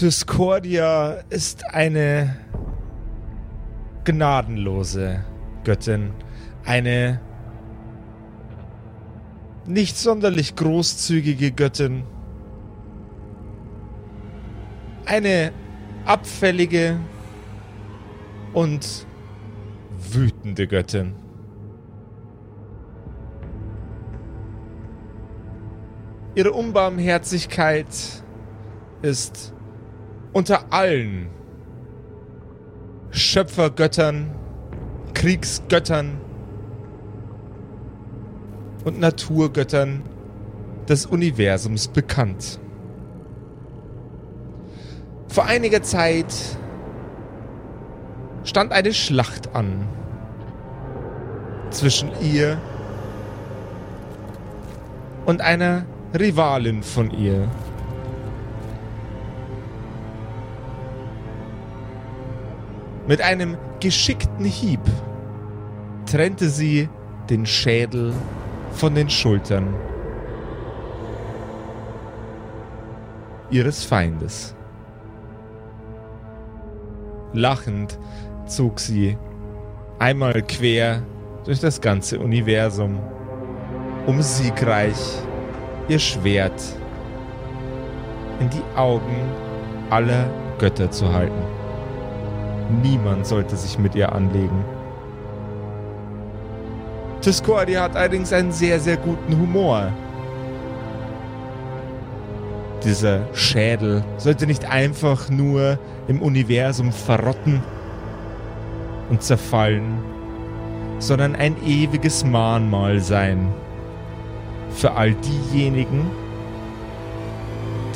Discordia ist eine gnadenlose Göttin. Eine nicht sonderlich großzügige Göttin. Eine abfällige und wütende Göttin. Ihre Unbarmherzigkeit ist unter allen Schöpfergöttern, Kriegsgöttern und Naturgöttern des Universums bekannt. Vor einiger Zeit stand eine Schlacht an zwischen ihr und einer Rivalin von ihr. Mit einem geschickten Hieb trennte sie den Schädel von den Schultern ihres Feindes. Lachend zog sie einmal quer durch das ganze Universum, um siegreich ihr Schwert in die Augen aller Götter zu halten. Niemand sollte sich mit ihr anlegen. Discordia hat allerdings einen sehr, sehr guten Humor. Dieser Schädel sollte nicht einfach nur im Universum verrotten und zerfallen, sondern ein ewiges Mahnmal sein für all diejenigen,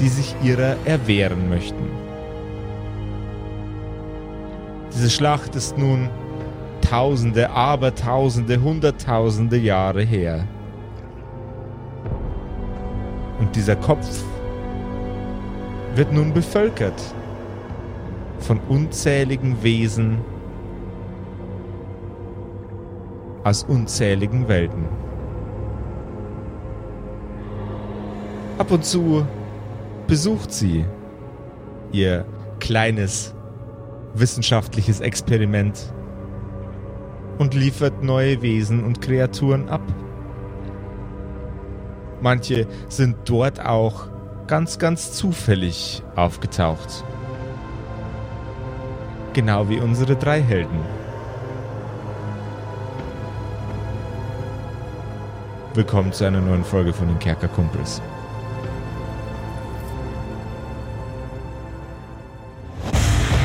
die sich ihrer erwehren möchten. Diese Schlacht ist nun Tausende, Abertausende, Hunderttausende Jahre her. Und dieser Kopf wird nun bevölkert von unzähligen Wesen aus unzähligen Welten. Ab und zu besucht sie ihr kleines wissenschaftliches Experiment und liefert neue Wesen und Kreaturen ab. Manche sind dort auch ganz, ganz zufällig aufgetaucht. Genau wie unsere drei Helden. Willkommen zu einer neuen Folge von den Kerkerkumpels.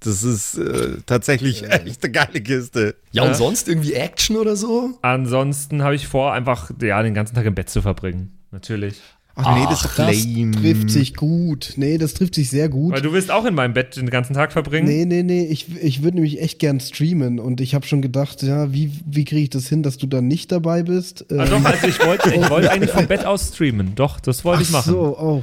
Das ist äh, tatsächlich echt eine geile Kiste. Ja, und Ja. sonst irgendwie Action oder so? Ansonsten habe ich vor, einfach ja, den ganzen Tag im Bett zu verbringen. Natürlich. Ach nee, das doch Das trifft sich gut. Nee, das trifft sich sehr gut. Weil du willst auch in meinem Bett den ganzen Tag verbringen. Nee, nee, nee, ich, ich würde nämlich echt gern streamen und ich habe schon gedacht, ja, wie, wie kriege ich das hin, dass du dann nicht dabei bist? Ah, doch, Ähm, also ich wollte ich wollte eigentlich vom Bett aus streamen. Doch, das wollte ich ach machen. so, oh.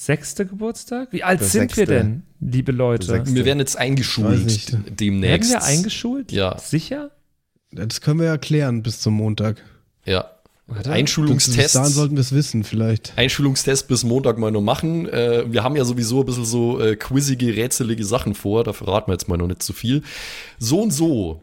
sechste Geburtstag? Wie alt Der sind wir sechste. denn, liebe Leute? Wir werden jetzt eingeschult nicht. demnächst. Werden wir eingeschult? Ja. Sicher? Das können wir ja klären bis zum Montag. Ja. Warte. Einschulungstest. dahin sollten wir es wissen, vielleicht. Einschulungstest bis Montag mal noch machen. Äh, wir haben ja sowieso ein bisschen so äh, quizzige, rätselige Sachen vor. Da verraten wir jetzt mal noch nicht zu viel. So und so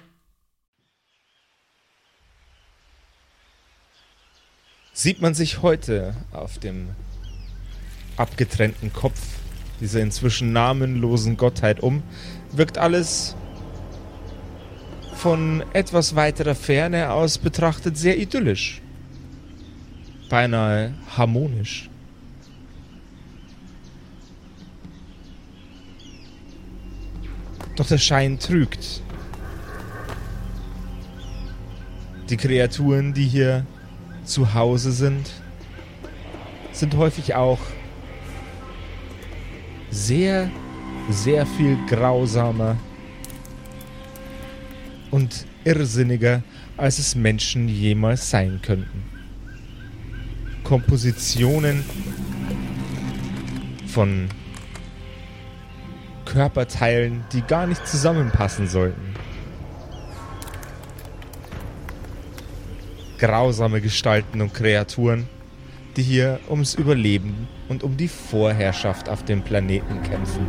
Sieht man sich heute auf dem abgetrennten Kopf dieser inzwischen namenlosen Gottheit um, wirkt alles von etwas weiterer Ferne aus betrachtet sehr idyllisch. Beinahe harmonisch. Doch der Schein trügt. Die Kreaturen, die hier zu Hause sind, sind häufig auch sehr, sehr viel grausamer und irrsinniger, als es Menschen jemals sein könnten. Kompositionen von Körperteilen, die gar nicht zusammenpassen sollten. Grausame Gestalten und Kreaturen, die hier ums Überleben und um die Vorherrschaft auf dem Planeten kämpfen.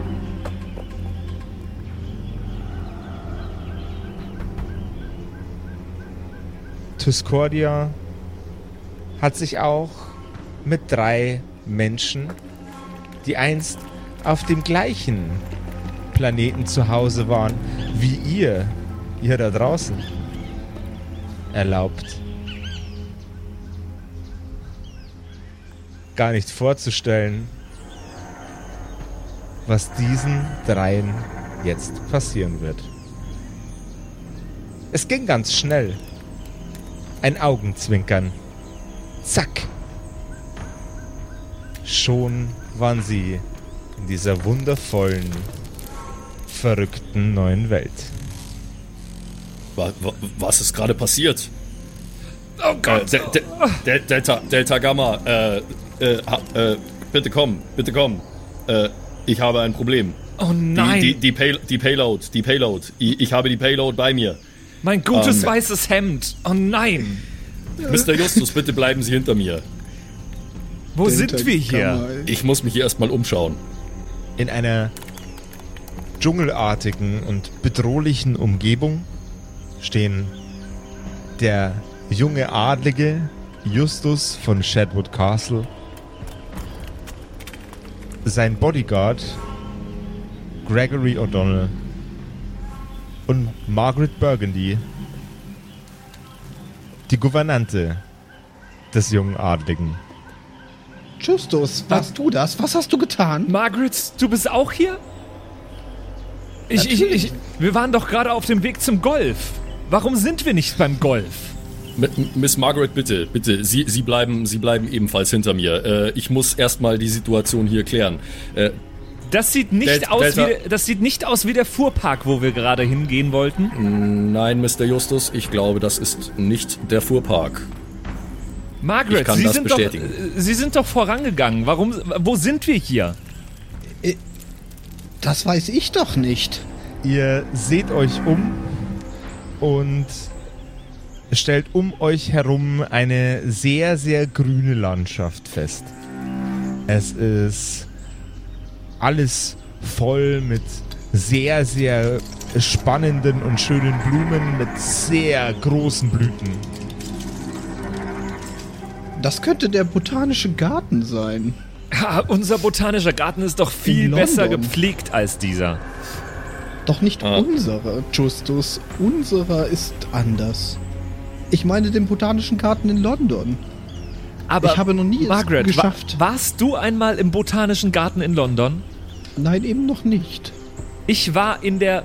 Tuscordia hat sich auch mit drei Menschen, die einst auf dem gleichen Planeten zu Hause waren wie ihr, ihr da draußen, erlaubt. Gar nicht vorzustellen, was diesen dreien jetzt passieren wird. Es ging ganz schnell. Ein Augenzwinkern. Zack. Schon waren sie in dieser wundervollen, verrückten neuen Welt. Wa- wa- Was ist gerade passiert? Oh Gott. Äh, De De De Delta, Delta Gamma, äh, äh, äh, bitte komm, bitte komm. Äh, ich habe ein Problem. Oh Die, nein. die, die, Pay die Payload, die Payload. Ich, ich habe die Payload bei mir. mein gutes Ähm. weißes Hemd. Oh nein. Mr. Justus, bitte bleiben Sie hinter mir. Wo sind wir hier? Ich muss mich hier erstmal umschauen. In einer dschungelartigen und bedrohlichen Umgebung stehen der junge Adlige Justus von Shadwood Castle, sein Bodyguard Gregory O'Donnell und Margaret Burgundy, die Gouvernante des jungen Adligen. Justus, warst du das? Was hast du getan? Margaret, du bist auch hier? Ich, ich, ich, wir waren doch gerade auf dem Weg zum Golf. Warum sind wir nicht beim Golf? Miss Margaret, bitte, bitte, Sie, Sie, bleiben, Sie bleiben ebenfalls hinter mir. Äh, ich muss erstmal die Situation hier klären. Äh, Das sieht nicht aus Delta- wie der, das sieht nicht aus wie der Fuhrpark, wo wir gerade hingehen wollten. nein, Mr. Justus, ich glaube, das ist nicht der Fuhrpark. Margaret, Sie sind bestätigen. doch äh, Sie sind doch vorangegangen. Warum wo sind wir hier? Das weiß ich doch nicht. Ihr seht euch um und stellt um euch herum eine sehr, sehr grüne Landschaft fest. Es ist alles voll mit sehr, sehr spannenden und schönen Blumen mit sehr großen Blüten. Das könnte der botanische Garten sein. Ha, unser botanischer Garten ist doch viel besser gepflegt als dieser. Doch nicht Ah. unserer, Justus. Unserer ist anders. Ich meine den botanischen Garten in London. Aber ich habe noch nie es Margaret, geschafft. Wa warst du einmal im Botanischen Garten in London? Nein, eben noch nicht. Ich war in der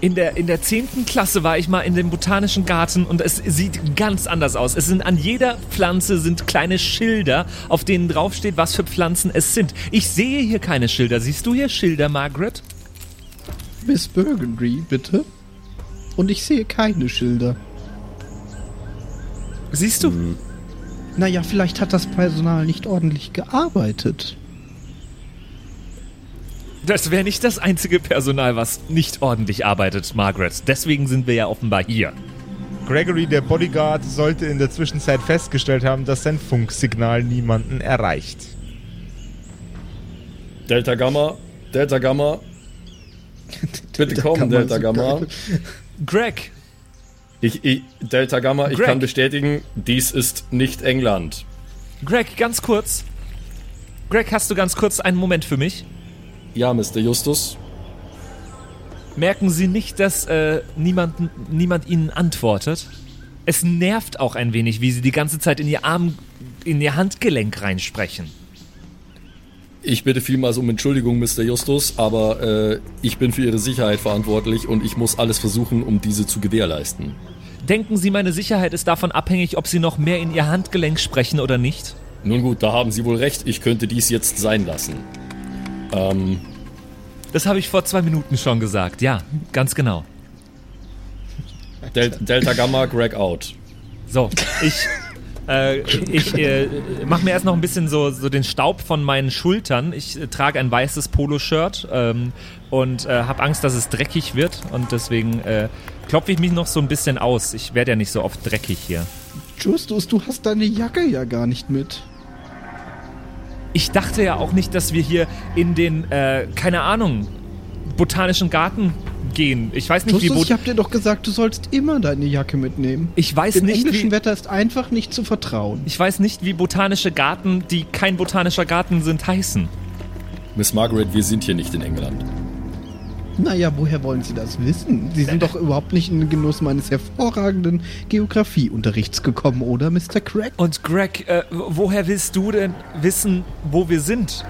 in der in der 10. Klasse war ich mal in dem botanischen Garten und es sieht ganz anders aus. Es sind an jeder Pflanze sind kleine Schilder, auf denen draufsteht, was für Pflanzen es sind. Ich sehe hier keine Schilder. Siehst du hier Schilder, Margaret? Miss Burgundy, bitte. Und ich sehe keine Schilder. Siehst du? Naja, vielleicht hat das Personal nicht ordentlich gearbeitet. Das wäre nicht das einzige Personal, was nicht ordentlich arbeitet, Margaret. Deswegen sind wir ja offenbar hier. Gregory, der Bodyguard, sollte in der Zwischenzeit festgestellt haben, dass sein Funksignal niemanden erreicht. Delta Gamma, Delta Gamma. Bitte Delta komm, Gamma Delta Gamma. Greg, Ich, ich, Delta Gamma, ich Greg. kann bestätigen, dies ist nicht England. Greg, ganz kurz. Greg, hast du ganz kurz einen Moment für mich? Ja, Mr. Justus. Merken Sie nicht, dass äh, niemand, niemand Ihnen antwortet? Es nervt auch ein wenig, wie Sie die ganze Zeit in Ihr Arm, in Ihr Handgelenk reinsprechen. Ich bitte vielmals um Entschuldigung, Mr. Justus, aber äh, ich bin für Ihre Sicherheit verantwortlich und ich muss alles versuchen, um diese zu gewährleisten. Denken Sie, meine Sicherheit ist davon abhängig, ob Sie noch mehr in Ihr Handgelenk sprechen oder nicht? Nun gut, da haben Sie wohl recht, ich könnte dies jetzt sein lassen. Ähm, Das habe ich vor zwei Minuten schon gesagt. Ja, ganz genau. Del Delta Gamma, Greg out. So, ich, äh, ich äh, mache mir erst noch ein bisschen so, so den Staub von meinen Schultern. Ich äh, trage ein weißes Poloshirt ähm, und äh, habe Angst, dass es dreckig wird. Und deswegen äh, klopfe ich mich noch so ein bisschen aus. Ich werde ja nicht so oft dreckig hier. Justus, du hast deine Jacke ja gar nicht mit. Ich dachte ja auch nicht, dass wir hier in den, äh, keine Ahnung, botanischen Garten gehen. Ich weiß nicht, wie Justus, bot ich hab dir doch gesagt, du sollst immer deine Jacke mitnehmen. ich weiß Dem nicht, englischen wie, Wetter ist einfach nicht zu vertrauen. ich weiß nicht, wie botanische Garten, die kein botanischer Garten sind, heißen. Miss Margaret, wir sind hier nicht in England. Naja, woher wollen Sie das wissen? Sie sind doch überhaupt nicht in den Genuss meines hervorragenden Geografieunterrichts gekommen, oder, Mr. Craig? Und Greg, äh, woher willst du denn wissen, wo wir sind?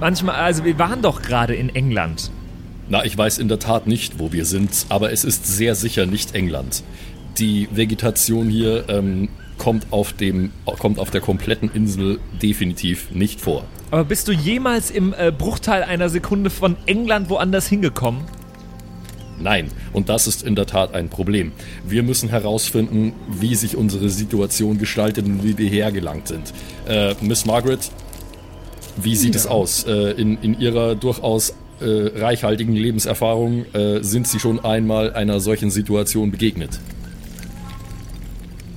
Manchmal, also wir waren doch gerade in England. Na, ich weiß in der Tat nicht, wo wir sind, aber es ist sehr sicher nicht England. Die Vegetation hier ähm, kommt, auf dem, kommt auf der kompletten Insel definitiv nicht vor. Aber bist du jemals im äh, Bruchteil einer Sekunde von England woanders hingekommen? Nein, und das ist in der Tat ein Problem. Wir müssen herausfinden, wie sich unsere Situation gestaltet und wie wir hergelangt sind. Äh, Miss Margaret, wie sieht es aus? Äh, in, in Ihrer durchaus äh, reichhaltigen Lebenserfahrung äh, sind Sie schon einmal einer solchen Situation begegnet?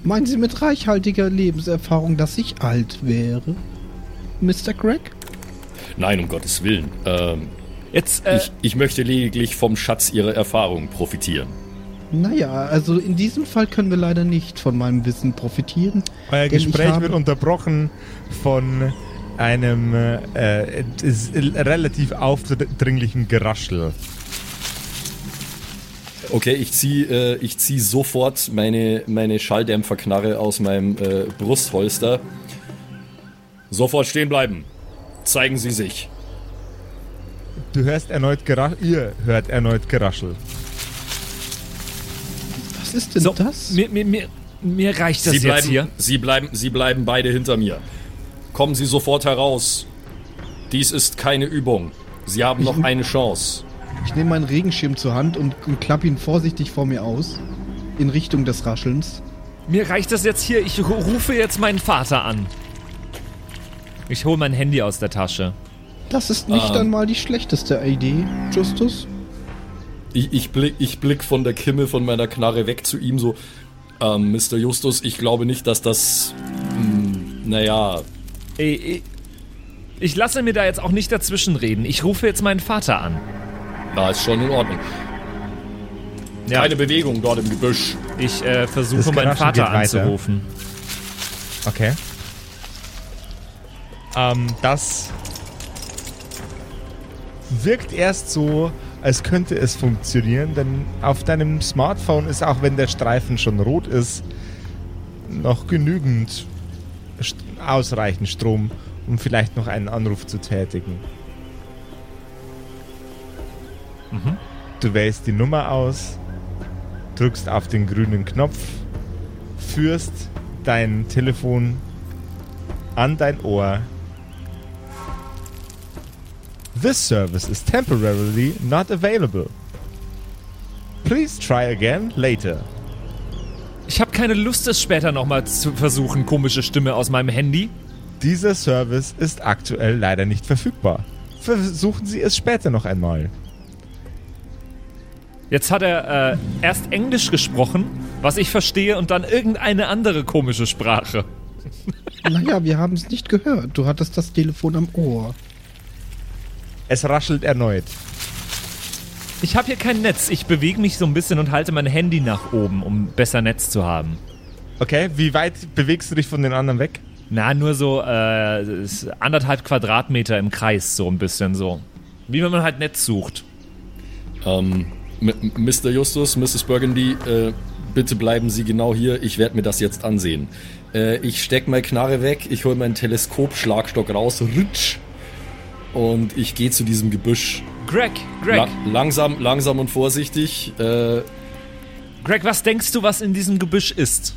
Meinen Sie mit reichhaltiger Lebenserfahrung, dass ich alt wäre? Mr. Craig? Nein, um Gottes Willen. Ähm, Jetzt, äh, ich, ich möchte lediglich vom Schatz Ihrer Erfahrung profitieren. Naja, also in diesem Fall können wir leider nicht von meinem Wissen profitieren. Euer Gespräch wird unterbrochen von einem äh, ist relativ aufdringlichen Geraschel. Okay, ich ziehe äh, ich zieh sofort meine, meine Schalldämpferknarre aus meinem äh, Brustholster. Sofort stehen bleiben. Zeigen Sie sich. Du hörst erneut Geraschel. Ihr hört erneut Geraschel. Was ist denn so, das? Mir, mir, mir, mir reicht das Sie jetzt bleiben, hier. Sie, bleiben, Sie bleiben beide hinter mir. Kommen Sie sofort heraus. Dies ist keine Übung. Sie haben noch eine Chance. Ich nehme meinen Regenschirm zur Hand und, und klappe ihn vorsichtig vor mir aus. In Richtung des Raschelns. Mir reicht das jetzt hier. Ich ru- rufe jetzt meinen Vater an. Ich hole mein Handy aus der Tasche. Das ist nicht Ähm. einmal die schlechteste Idee, Justus. Ich, ich, blick, ich blick von der Kimme von meiner Knarre weg zu ihm so. Ähm, Mr. Justus, ich glaube nicht, dass das. Mh, naja, Ey, ey, ich lasse mir da jetzt auch nicht dazwischen reden. Ich rufe jetzt meinen Vater an. na, ist schon in Ordnung. Ja, Keine Bewegung dort im Gebüsch. ich äh, versuche meinen Vater anzurufen. Okay. Ähm, das wirkt erst so, als könnte es funktionieren, denn auf deinem Smartphone ist, auch wenn der Streifen schon rot ist, noch genügend ausreichend Strom, um vielleicht noch einen Anruf zu tätigen. Du wählst die Nummer aus, drückst auf den grünen Knopf, führst dein Telefon an dein Ohr. This service is temporarily not available. Please try again later. Ich habe keine Lust, es später nochmal zu versuchen, komische Stimme aus meinem Handy. Dieser Service ist aktuell leider nicht verfügbar. Versuchen Sie es später noch einmal. Jetzt hat er äh, erst Englisch gesprochen, was ich verstehe, und dann irgendeine andere komische Sprache. Naja, wir haben es nicht gehört. Du hattest das Telefon am Ohr. Es raschelt erneut. Ich habe hier kein Netz. Ich bewege mich so ein bisschen und halte mein Handy nach oben, um besser Netz zu haben. Okay, wie weit bewegst du dich von den anderen weg? Na, nur so äh, anderthalb Quadratmeter im Kreis, so ein bisschen so. Wie wenn man halt Netz sucht. Ähm, Mr. Justus, Mrs. Burgundy, äh, bitte bleiben Sie genau hier. Ich werde mir das jetzt ansehen. Äh, ich steck meine Knarre weg, ich hole meinen Teleskopschlagstock raus, ritsch, und ich gehe zu diesem Gebüsch. Greg, Greg, La langsam, langsam und vorsichtig. Äh, Greg, was denkst du, was in diesem Gebüsch ist?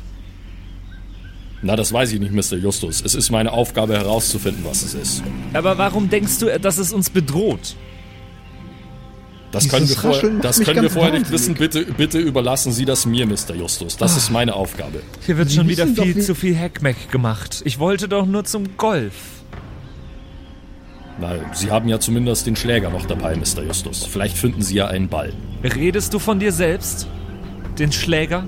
na, das weiß ich nicht, Mr. Justus. Es ist meine Aufgabe herauszufinden, was es ist. Aber warum denkst du, dass es uns bedroht? Das Dieses können wir, macht das können wir vorher nicht wissen. Bitte, bitte überlassen Sie das mir, Mr. Justus. Das ist meine Aufgabe. Hier wird Sie schon wieder viel wie- zu viel Heckmeck gemacht. Ich wollte doch nur zum Golf. Na, Sie haben ja zumindest den Schläger noch dabei, Mr. Justus. Vielleicht finden Sie ja einen Ball. Redest du von dir selbst? Den Schläger?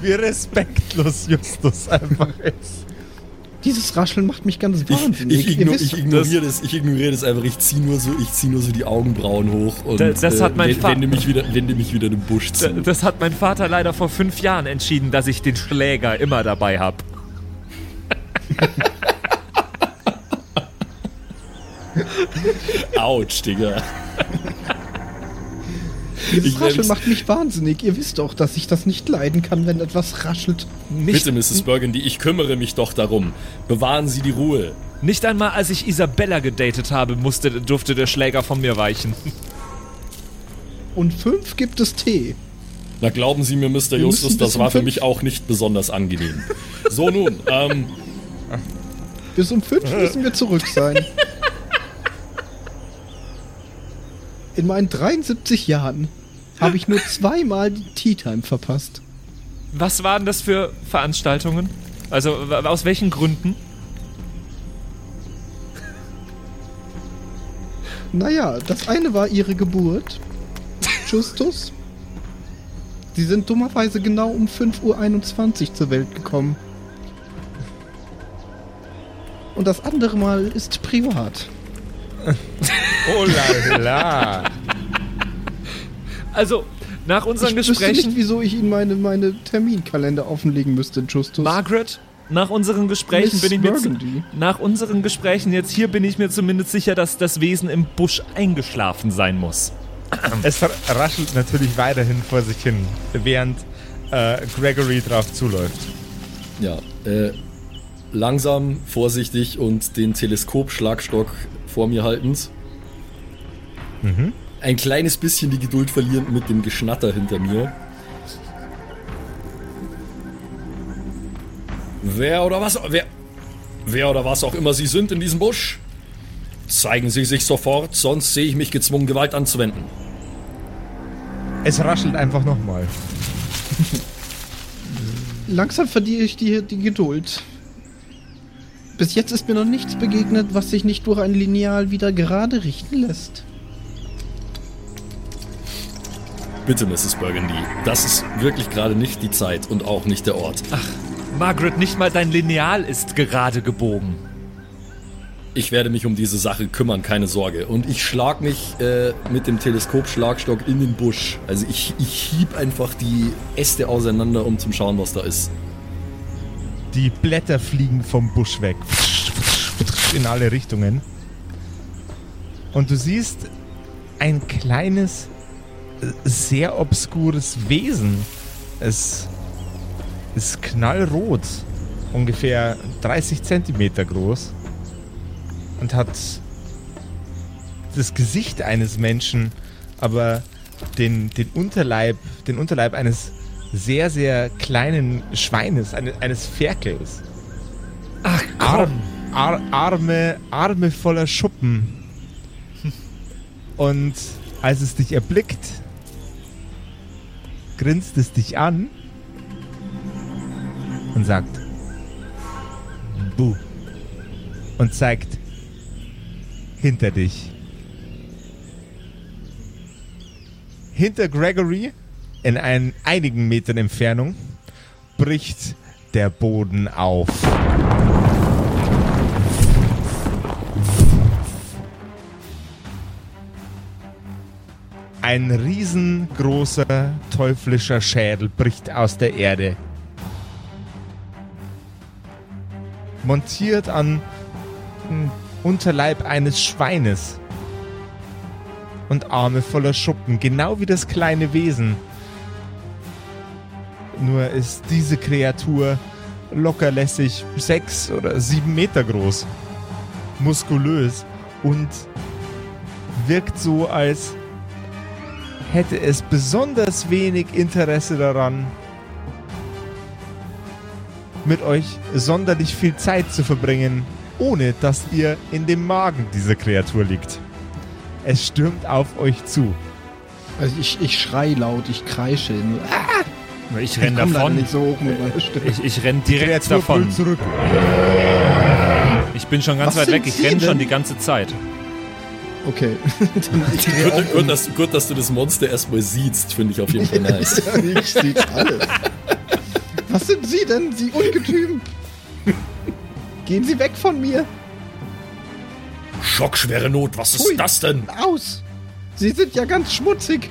Wie respektlos Justus einfach ist. Dieses Rascheln macht mich ganz Ich, wahnsinnig. ich, Ihr igno ich ignoriere das, ich ignoriere das einfach. Ich ziehe nur so, ich zieh nur so die Augenbrauen hoch und Das- das hat mein wende- mich wieder, wende mich wieder in den Busch zu. Das hat mein Vater leider vor fünf Jahren entschieden, dass ich den Schläger immer dabei habe. Autsch, Digga. Dieses ich Rascheln macht mich wahnsinnig. Ihr wisst doch, dass ich das nicht leiden kann, wenn etwas raschelt. Nicht, Bitte, Mrs. Burgundy, ich kümmere mich doch darum. Bewahren Sie die Ruhe. nicht einmal als ich Isabella gedatet habe, musste, durfte der Schläger von mir weichen. Und fünf gibt es Tee. Na, glauben Sie mir, Mr. Justus, das war für fünf- mich auch nicht besonders angenehm. So nun, ähm, Bis um fünf müssen wir zurück sein. In meinen 73 Jahren habe ich nur zweimal die Tea Time verpasst. Was waren das für Veranstaltungen? Also aus welchen Gründen? Naja, das eine war ihre Geburt. Justus. Sie sind dummerweise genau um 5.21 Uhr zur Welt gekommen. Und das andere Mal ist privat. Oh la la. Also, nach unseren ich Gesprächen. nicht, wieso ich Ihnen meine, meine Terminkalender offenlegen müsste, Justus. Margaret, nach unseren Gesprächen Miss bin ich mir Burgundy. nach unseren Gesprächen jetzt hier bin ich mir zumindest sicher, dass das Wesen im Busch eingeschlafen sein muss. Es raschelt natürlich weiterhin vor sich hin, während äh, Gregory drauf zuläuft. ja, äh, langsam, vorsichtig und den Teleskopschlagstock vor mir haltend. Ein kleines bisschen die Geduld verlierend mit dem Geschnatter hinter mir. Wer oder was, wer, wer oder was auch immer Sie sind in diesem Busch, zeigen Sie sich sofort, sonst sehe ich mich gezwungen, Gewalt anzuwenden. Es raschelt einfach nochmal. Langsam verliere ich die, die Geduld. Bis jetzt ist mir noch nichts begegnet, was sich nicht durch ein Lineal wieder gerade richten lässt. Bitte, Mrs. Burgundy, das ist wirklich gerade nicht die Zeit und auch nicht der Ort. Margaret, nicht mal dein Lineal ist gerade gebogen. Ich werde mich um diese Sache kümmern, keine Sorge. Und ich schlag mich äh, mit dem Teleskopschlagstock in den Busch. Also ich, ich hieb einfach die Äste auseinander, um zu schauen, was da ist. Die Blätter fliegen vom Busch weg. In alle Richtungen. Und du siehst ein kleines, sehr obskures Wesen. Es ist knallrot, ungefähr 30 Zentimeter groß und hat das Gesicht eines Menschen, aber den, den Unterleib, den Unterleib eines sehr, sehr kleinen Schweines, eine, eines Ferkels. Ach Ar Ar Arme, Arme voller Schuppen. Und als es dich erblickt, grinst es dich an und sagt Buh und zeigt hinter dich. Hinter Gregory, in ein, einigen Metern Entfernung, bricht der Boden auf. Ein riesengroßer teuflischer Schädel bricht aus der Erde. Montiert an dem Unterleib eines Schweines. Und Arme voller Schuppen, genau wie das kleine Wesen. Nur ist diese Kreatur lockerlässig sechs oder sieben Meter groß. Muskulös und wirkt so, als hätte es besonders wenig Interesse daran, mit euch sonderlich viel Zeit zu verbringen, ohne dass ihr in dem Magen dieser Kreatur liegt. Es stürmt auf euch zu. Also ich, ich schrei laut, ich kreische. Ah, Ich ich renn leider davon. nicht so hoch mit meiner Stimme. Ich, ich renn direkt davon. brüllt zurück. Ich bin schon ganz Was weit weg. Ich Sie renn schon die ganze Zeit. Okay. Ich Gut, gut, dass, gut, dass du das Monster erstmal siehst, finde ich auf jeden Fall nice. ich sehe alles. Was sind Sie denn, Sie Ungetüm? Gehen Sie weg von mir. Schockschwere Not, was ist Hui. das denn? Aus. Sie sind ja ganz schmutzig.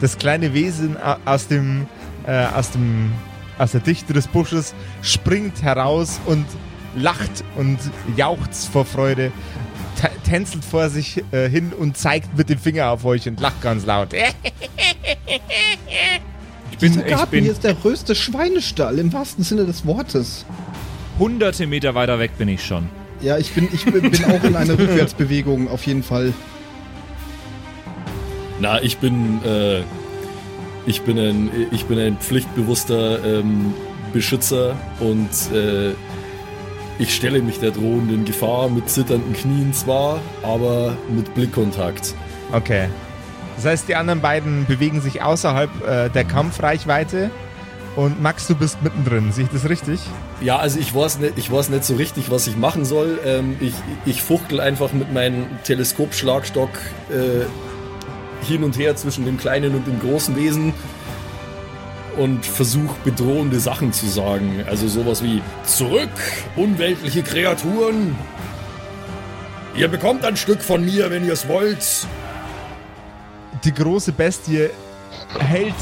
Das kleine Wesen a- aus dem, äh, aus dem, aus der Dichte des Busches springt heraus und lacht und jauchzt vor Freude, tänzelt vor sich äh, hin und zeigt mit dem Finger auf euch und lacht ganz laut. Ich bin, Dieser ich Garten hier bin ist der größte Schweinestall im wahrsten Sinne des Wortes. hunderte Meter weiter weg bin ich schon. Ja, ich bin, ich bin bin auch in einer Rückwärtsbewegung auf jeden Fall. Na, ich bin, äh, ich bin ein, ich bin ein pflichtbewusster ähm, Beschützer und äh, ich stelle mich der drohenden Gefahr mit zitternden Knien zwar, aber mit Blickkontakt. Okay. Das heißt, die anderen beiden bewegen sich außerhalb äh, der Kampfreichweite und Max, du bist mittendrin. Sehe ich das richtig? Ja, also ich weiß nicht, ich weiß nicht so richtig, was ich machen soll. Ähm, ich, ich fuchtel einfach mit meinem Teleskopschlagstock äh, hin und her zwischen dem kleinen und dem großen Wesen und versuche bedrohende Sachen zu sagen. Also sowas wie Zurück, unweltliche Kreaturen! Ihr bekommt ein Stück von mir, wenn ihr es wollt. Die große Bestie hält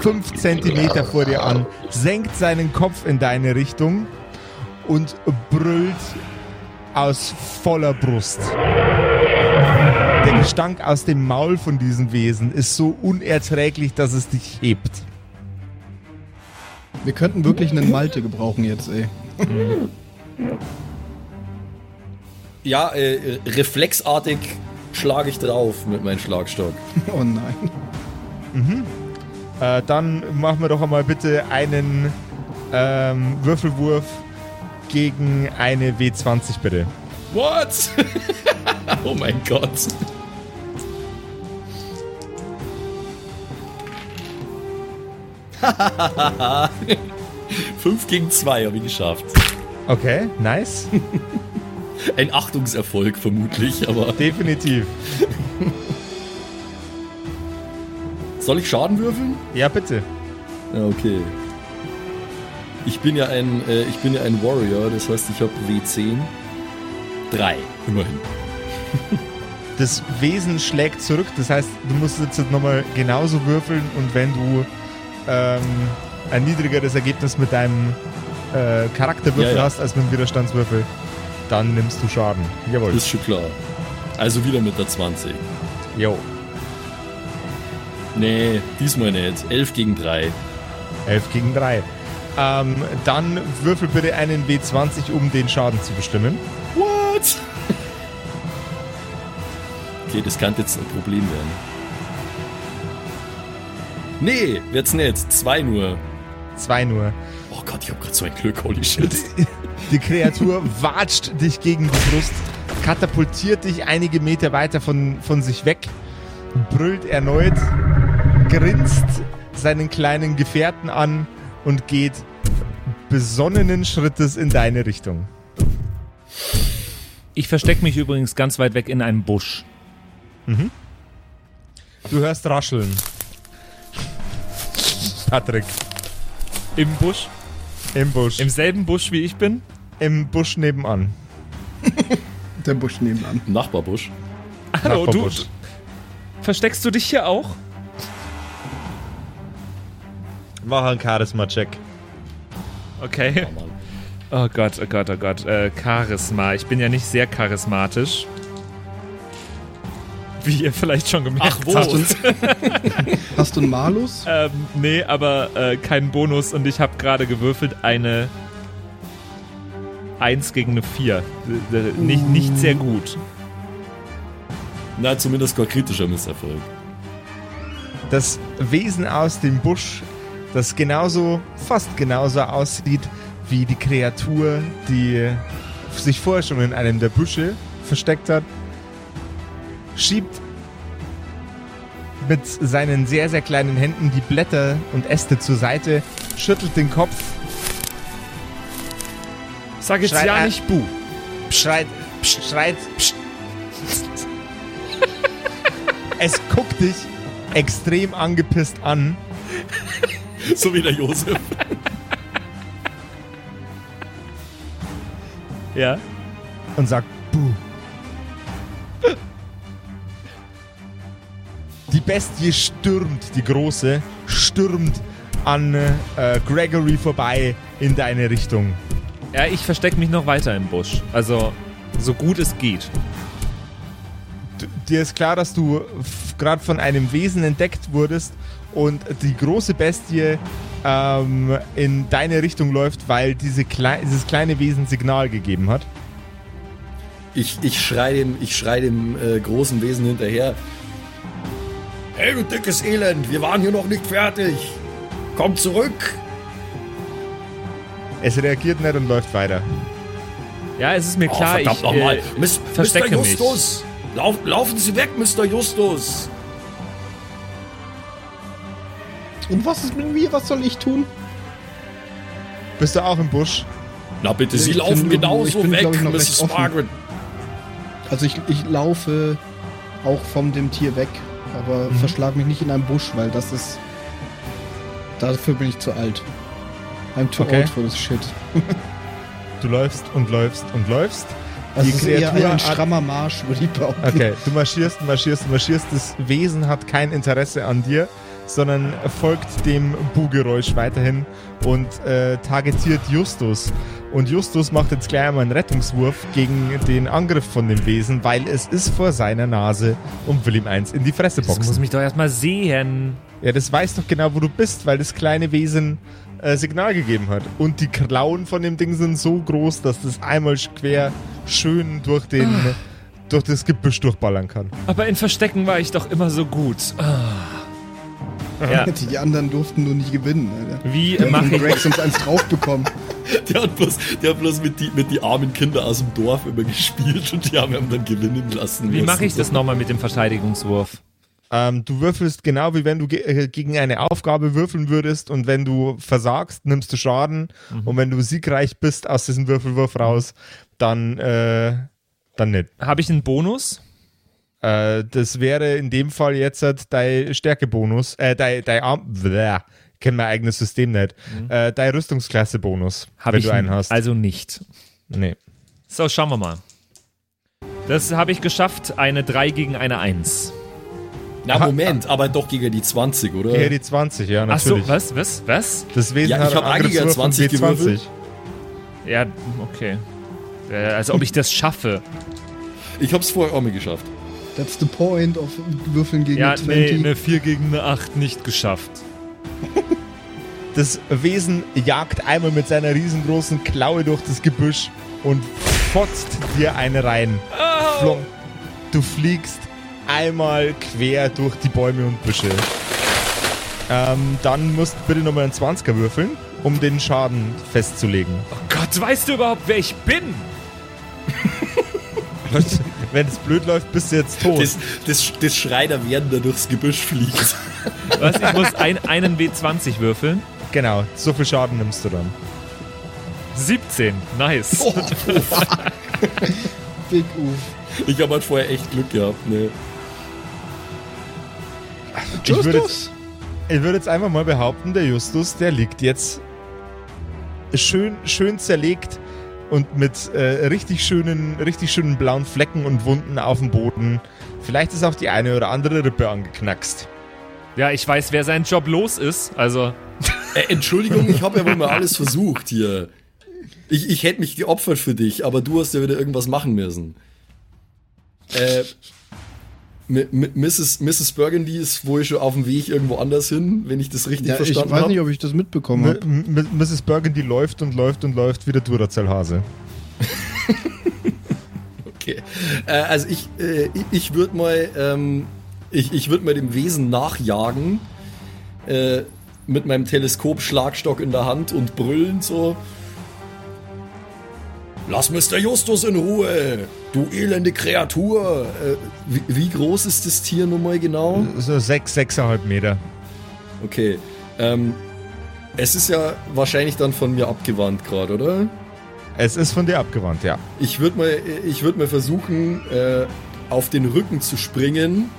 fünf Zentimeter vor dir an, senkt seinen Kopf in deine Richtung und brüllt aus voller Brust. Der Gestank aus dem Maul von diesem Wesen ist so unerträglich, dass es dich hebt. Wir könnten wirklich einen Malte gebrauchen jetzt, ey. Ja, äh, reflexartig schlage ich drauf mit meinem Schlagstock. Oh nein. Äh, dann machen wir doch einmal bitte einen ähm, Würfelwurf gegen eine W20 bitte. What? oh mein Gott. Fünf gegen zwei habe ich geschafft. Okay, nice. Ein Achtungserfolg vermutlich, aber Definitiv. soll ich Schaden würfeln? Ja, bitte. Ja, okay. Ich bin ja ein, äh, ich bin ja ein Warrior, das heißt, ich habe W10. Drei, immerhin. Das Wesen schlägt zurück, das heißt, du musst jetzt nochmal genauso würfeln und wenn du ähm, ein niedrigeres Ergebnis mit deinem äh, Charakterwürfel Ja, ja. hast als mit dem Widerstandswürfel, dann nimmst du Schaden. Jawohl. Ist schon klar. Also wieder mit der 20. Jo. Nee, diesmal nicht. 11 gegen 3. 11 gegen 3. Ähm, dann würfel bitte einen W20, um den Schaden zu bestimmen. What? Okay, das kann jetzt ein Problem werden. Nee, wird's nicht. Zwei nur. Zwei nur. Oh Gott, ich hab grad so ein Glück, holy shit. Die Kreatur watscht dich gegen die Brust, katapultiert dich einige Meter weiter von, von sich weg, brüllt erneut, grinst seinen kleinen Gefährten an und geht besonnenen Schrittes in deine Richtung. Ich verstecke mich übrigens ganz weit weg in einem Busch. Du hörst rascheln. Patrick, Im Busch? im Busch. Im selben Busch wie ich bin? Im Busch nebenan. Der Busch nebenan. Nachbarbusch. Hallo, du. Nachbarbusch. Versteckst du dich hier auch? Mach einen Charisma-Check. Okay. Oh. Oh Gott, oh Gott, oh Gott. Äh, Charisma. Ich bin ja nicht sehr charismatisch. Wie ihr vielleicht schon gemerkt Ach, wo? habt. Hast du einen Malus? Ähm, nee, aber äh, keinen Bonus und ich habe gerade gewürfelt eine 1 gegen eine 4. Äh, äh, Nicht, nicht sehr gut. Na, zumindest kein kritischer Misserfolg. Das Wesen aus dem Busch, das genauso, fast genauso aussieht wie die Kreatur, die sich vorher schon in einem der Büsche versteckt hat, schiebt mit seinen sehr, sehr kleinen Händen die Blätter und Äste zur Seite, schüttelt den Kopf, Sag jetzt Schreit ja an. nicht Bu. schreit, psch, schreit, psch. Es guckt dich extrem angepisst an so wie der Josef. Ja. und sagt Buh. Bestie stürmt, die große, stürmt an äh, Gregory vorbei in deine Richtung. Ja, ich verstecke mich noch weiter im Busch. Also, so gut es geht. D dir ist klar, dass du gerade von einem Wesen entdeckt wurdest und die große Bestie ähm, in deine Richtung läuft, weil diese klei dieses kleine Wesen Signal gegeben hat. Ich, ich schrei dem, ich schrei dem äh, großen Wesen hinterher. Hey, du dickes Elend, wir waren hier noch nicht fertig. Komm zurück. Es reagiert nicht und läuft weiter. Ja, es ist mir klar, oh, verdammt ich nochmal. äh, Miss, verstecke Mr. mich. Justus. Lauf, laufen Sie weg, Mr. Justus. Und was ist mit mir? Was soll ich tun? Bist du auch im Busch? Na bitte, Sie Ich laufen bin genauso ich bin, weg, ich, Mrs. Margaret. Also ich, ich laufe auch von dem Tier weg, aber Mhm. verschlag mich nicht in einem Busch, weil das ist... Dafür bin ich zu alt. I'm too Okay. old for this shit. Du läufst und läufst und läufst. Also Die ist eher Kreatur ein strammer Marsch, würde ich behaupten. Okay, du marschierst, marschierst, marschierst. Das Wesen hat kein Interesse an dir, sondern folgt dem Bu-Geräusch weiterhin und äh, targetiert Justus. Und Justus macht jetzt gleich einmal einen Rettungswurf gegen den Angriff von dem Wesen, weil es ist vor seiner Nase und will ihm eins in die Fresse das muss boxen. mich doch erstmal sehen. Ja, das weiß doch genau, wo du bist, weil das kleine Wesen äh, Signal gegeben hat. Und die Klauen von dem Ding sind so groß, dass das einmal quer schön durch den durch das Gebüsch durchballern kann. Aber in Verstecken war ich doch immer so gut. Ah. Ja, Die anderen durften nur nicht gewinnen. Alter. wie Und mache ich... Greg sonst eins drauf bekommen. Der hat bloß, der hat bloß mit die, mit die armen Kinder aus dem Dorf immer gespielt und die haben ihn dann gewinnen lassen. Wie mache ich das nochmal mit dem Verteidigungswurf? Ähm, du würfelst genau wie wenn du ge äh, gegen eine Aufgabe würfeln würdest und wenn du versagst, nimmst du Schaden und wenn du siegreich bist aus diesem Würfelwurf raus, dann, äh, dann nicht. Habe ich einen Bonus? Äh, das wäre in dem Fall jetzt halt dein Stärkebonus, äh, dein, dein Arm, bläh, ich kenn mein eigenes System nicht, äh, dein Rüstungsklasse-Bonus, Habe wenn ich du einen hast. Also nicht. nee. So, schauen wir mal. Das habe ich geschafft. Eine 3 gegen eine 1. Na, Moment, aber doch gegen die 20, oder? Eher die 20, ja, Ach so, natürlich. was, was, was? Das Wesen Ja, ich hab einen Agiga Angriffswurf von 20 gewürfelt. Ja, okay. Äh, als ob ich das schaffe. Ich hab's vorher auch mal geschafft. That's the point of Würfeln gegen Ja, eine nee, 20. eine 4 gegen eine 8 nicht geschafft. Das Wesen jagt einmal mit seiner riesengroßen Klaue durch das Gebüsch und fotzt dir eine rein. Flong. Du fliegst einmal quer durch die Bäume und Büsche. Ähm, dann musst du bitte nochmal einen 20er würfeln, um den Schaden festzulegen. Gott, weißt du überhaupt, wer ich bin? Wenn es blöd läuft, bist du jetzt tot. Das, das, das Schreiner werden da durchs Gebüsch fliegt. Was, ich muss ein, einen W20 würfeln. Genau, so viel Schaden nimmst du dann. 17, nice. Big U. Ich habe halt vorher echt Glück gehabt, ne? Ich würde Justus? Ich würde jetzt einfach mal behaupten, der Justus, der liegt jetzt schön, schön zerlegt und mit äh, richtig schönen, richtig schönen blauen Flecken und Wunden auf dem Boden. Vielleicht ist auch die eine oder andere Rippe angeknackst. Ja, ich weiß, wer sein Job los ist. Also, Äh, Entschuldigung, ich habe ja wohl mal alles versucht hier. Ich, ich hätte mich geopfert für dich, aber du hast ja wieder irgendwas machen müssen. Äh, Mrs. Mrs. Burgundy ist wohl schon auf dem Weg irgendwo anders hin, wenn ich das richtig Ja, ich verstanden weiß habe. nicht, ob ich das mitbekommen habe. Mrs. Burgundy läuft und läuft und läuft wie der Duracell-Hase. Okay. Äh, also ich, äh, ich, ich würde mal, ähm, ich, ich würde mal dem Wesen nachjagen äh, mit meinem Teleskop-Schlagstock in der Hand und brüllen so. Lass Mr. Justus in Ruhe, du elende Kreatur. Äh, wie, wie groß ist das Tier nun mal genau? So sechs, sechseinhalb Meter. Okay. Ähm, es ist ja wahrscheinlich dann von mir abgewandt gerade, oder? Es ist von dir abgewandt, ja. Ich würde mal, ich würd mal versuchen, äh, auf den Rücken zu springen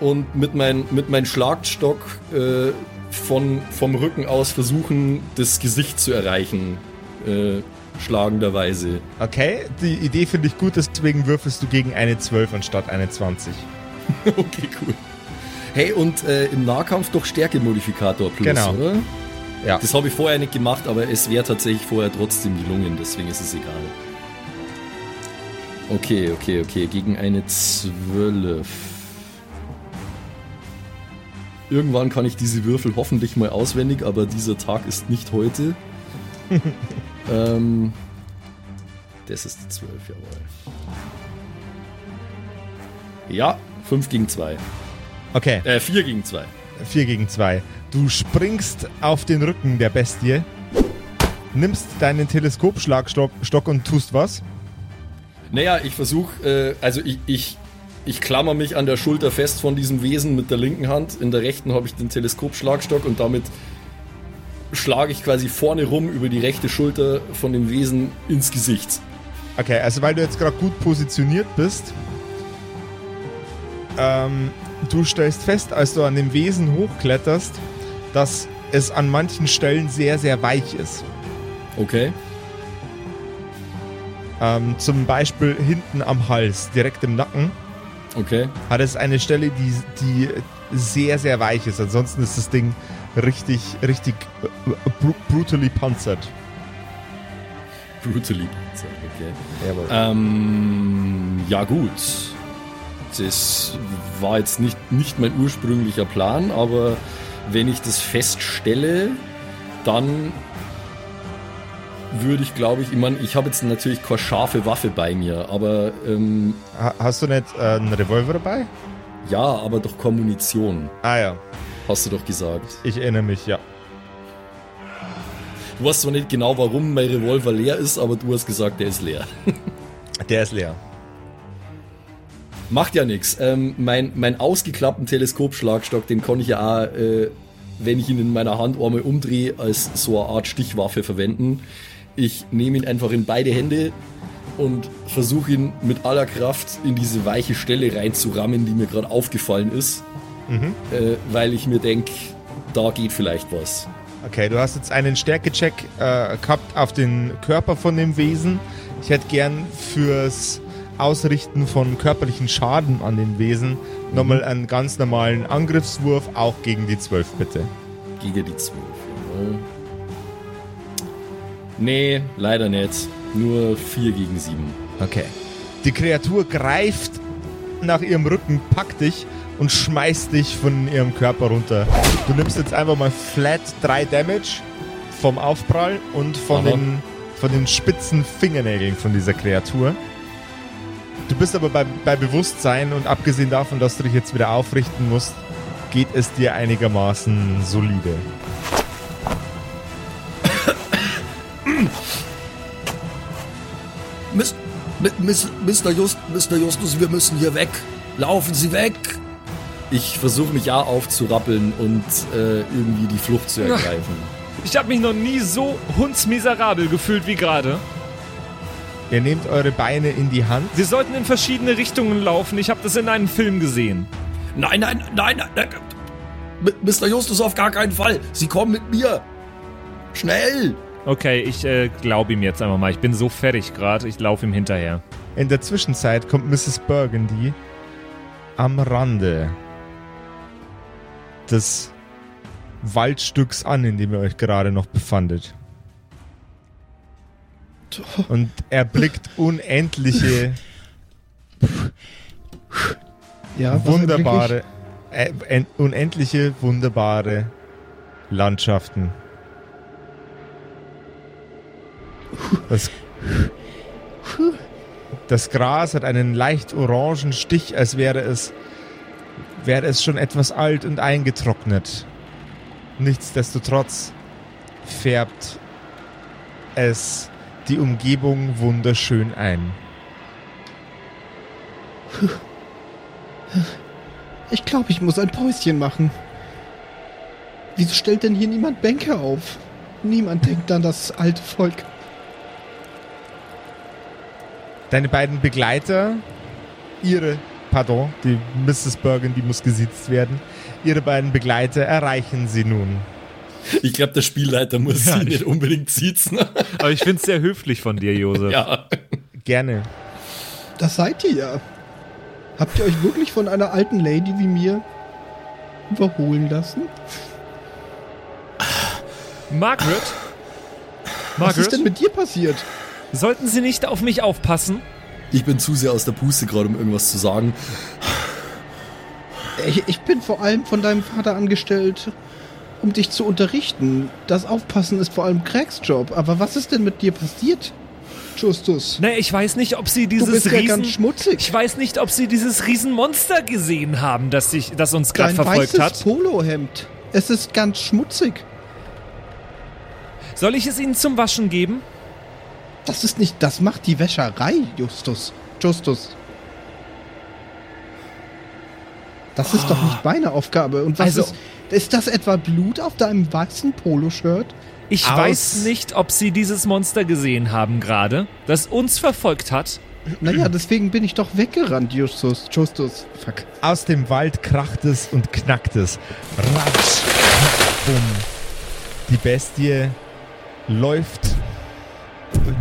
und mit, mein, mit meinem Schlagstock äh, von, vom Rücken aus versuchen, das Gesicht zu erreichen. Äh, schlagenderweise. Okay, die Idee finde ich gut, deswegen würfelst du gegen eine 12 anstatt eine 20. okay, cool. Hey, und äh, im Nahkampf doch Stärkemodifikator plus, Genau. oder? Ja. Das habe ich vorher nicht gemacht, aber es wäre tatsächlich vorher trotzdem gelungen, deswegen ist es egal. Okay, okay, okay. Gegen eine 12. Irgendwann kann ich diese Würfel hoffentlich mal auswendig, aber dieser Tag ist nicht heute. ähm, das ist die 12, jawohl. Ja, 5 gegen 2. Okay, Äh, 4 gegen 2. 4 gegen 2. Du springst auf den Rücken der Bestie, nimmst deinen Teleskopschlagstock Stock und tust was? Naja, ich versuche, äh, also ich, ich, ich klammer mich an der Schulter fest von diesem Wesen mit der linken Hand. In der rechten habe ich den Teleskopschlagstock und damit schlage ich quasi vorne rum über die rechte Schulter von dem Wesen ins Gesicht. Okay, also weil du jetzt gerade gut positioniert bist, ähm, du stellst fest, als du an dem Wesen hochkletterst, dass es an manchen Stellen sehr, sehr weich ist. Okay. Ähm, zum Beispiel hinten am Hals, direkt im Nacken, Okay. hat es eine Stelle, die, die sehr, sehr weich ist. Ansonsten ist das Ding richtig, richtig äh, br brutally panzert. Brutally. Okay. Jawohl. Ähm, ja gut. Das war jetzt nicht, nicht mein ursprünglicher Plan, aber wenn ich das feststelle, dann würde ich, glaube ich, ich meine, ich habe jetzt natürlich keine scharfe Waffe bei mir, aber ähm, Ha hast du nicht äh, einen Revolver dabei? ja, aber doch keine Munition, Ah ja, hast du doch gesagt. ich erinnere mich, ja. Du weißt zwar nicht genau, warum mein Revolver leer ist, aber du hast gesagt, der ist leer. Der ist leer. Macht ja nichts. Ähm, mein, mein ausgeklappten Teleskopschlagstock, den kann ich ja auch, äh, wenn ich ihn in meiner Hand einmal umdrehe, als so eine Art Stichwaffe verwenden. Ich nehme ihn einfach in beide Hände und versuche ihn mit aller Kraft in diese weiche Stelle reinzurammen, die mir gerade aufgefallen ist. Äh, weil ich mir denke, da geht vielleicht was. Okay, du hast jetzt einen Stärkecheck äh, gehabt auf den Körper von dem Wesen. Ich hätte gern fürs Ausrichten von körperlichen Schaden an den Wesen nochmal einen ganz normalen Angriffswurf, auch gegen die 12 bitte. Gegen die 12. Jawohl. Nee, leider nicht. Nur 4 gegen 7. Okay. Die Kreatur greift nach ihrem Rücken, packt dich und schmeißt dich von ihrem Körper runter. Du nimmst jetzt einfach mal flat 3 Damage vom Aufprall und von Aha. den, von den spitzen Fingernägeln von dieser Kreatur. Du bist aber bei, bei Bewusstsein und abgesehen davon, dass du dich jetzt wieder aufrichten musst, geht es dir einigermaßen solide. Miss, Mi- Miss, Mr. Just, Mr. Justus, wir müssen hier weg. Laufen Sie weg. Ich versuche mich ja aufzurappeln und äh, irgendwie die Flucht zu ergreifen. Ich habe mich noch nie so hundsmiserabel gefühlt wie gerade. Ihr nehmt eure Beine in die Hand. Wir sollten in verschiedene Richtungen laufen. Ich habe das in einem Film gesehen. Nein, nein, nein, nein. nein. Mr. Justus, auf gar keinen Fall. Sie kommen mit mir. Schnell. Okay, ich äh, glaube ihm jetzt einfach mal. Ich bin so fertig gerade. Ich laufe ihm hinterher. In der Zwischenzeit kommt Mrs. Burgundy am Rande des Waldstücks an, in dem ihr euch gerade noch befandet. Und erblickt unendliche, Ja, wunderbare, äh, en- unendliche, wunderbare Landschaften. Das, das Gras hat einen leicht orangen Stich, als wäre es, wäre es schon etwas alt und eingetrocknet. Nichtsdestotrotz färbt es die Umgebung wunderschön ein. Ich glaube, ich muss ein Päuschen machen. Wieso stellt denn hier niemand Bänke auf? Niemand denkt an das alte Volk. Deine beiden Begleiter, ihre, pardon, die Mrs. Burgundy muss gesiezt werden, ihre beiden Begleiter erreichen sie nun. Ich glaube, der Spielleiter muss sie nicht unbedingt siezen. Aber ich finde es sehr höflich von dir, Josef. ja. Gerne. Das seid ihr ja. Habt ihr euch wirklich von einer alten Lady wie mir überholen lassen? Margaret? Was ist Margaret? denn mit dir passiert? Sollten Sie nicht auf mich aufpassen? Ich bin zu sehr aus der Puste gerade, um irgendwas zu sagen. Ich, ich bin vor allem von deinem Vater angestellt, um dich zu unterrichten. Das Aufpassen ist vor allem Craigs Job. Aber was ist denn mit dir passiert, Justus? Ne, ich weiß nicht, ob Sie Du dieses bist ja Riesen... ganz schmutzig. ich weiß nicht, ob Sie dieses Riesenmonster gesehen haben, das, sich, das uns gerade Dein verfolgt weißes hat. Polohemd. Es ist ganz schmutzig. Soll ich es Ihnen zum Waschen geben? Das ist nicht, das macht die Wäscherei, Justus. Justus. Das ist doch nicht meine Aufgabe. Und was Also- ist, ist das etwa Blut auf deinem weißen Poloshirt? Ich Aus- weiß nicht, ob Sie dieses Monster gesehen haben gerade, das uns verfolgt hat. Naja, deswegen bin ich doch weggerannt, Justus. Justus. Fuck. Aus dem Wald kracht es und knackt es. Ratsch, bumm. Die Bestie läuft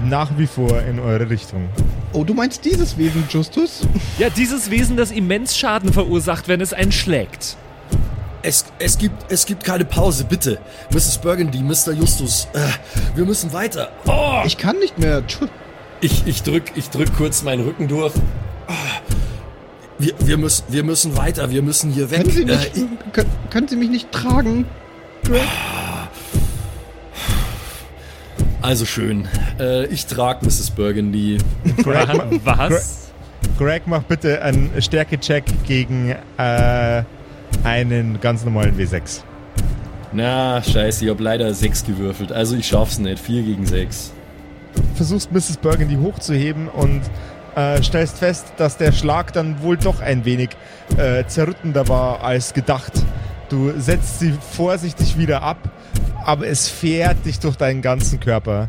nach wie vor in eure Richtung. Oh, du meinst dieses Wesen, Justus? Ja, dieses Wesen, das immens Schaden verursacht, wenn es einen schlägt. Es, es, gibt, es gibt keine Pause, bitte. Mrs. Burgundy, Mr. Justus. Äh, wir müssen weiter. Oh, Ich kann nicht mehr. Ich, ich drück, ich drück kurz meinen Rücken durch. wir, wir, müssen, wir müssen weiter. Wir müssen hier weg. Können Sie Äh, mich, können, können Sie mich nicht tragen? Greg? Also schön. Äh, ich trag Mrs. Burgundy. Greg, Was? Greg mach bitte einen Stärke-Check gegen äh, einen ganz normalen W6. Na, scheiße, ich hab leider 6 gewürfelt. Also ich schaff's nicht. 4 gegen 6. Versuchst Mrs. Burgundy hochzuheben und äh, stellst fest, dass der Schlag dann wohl doch ein wenig äh, zerrüttender war als gedacht. Du setzt sie vorsichtig wieder ab, aber es fährt dich durch deinen ganzen Körper.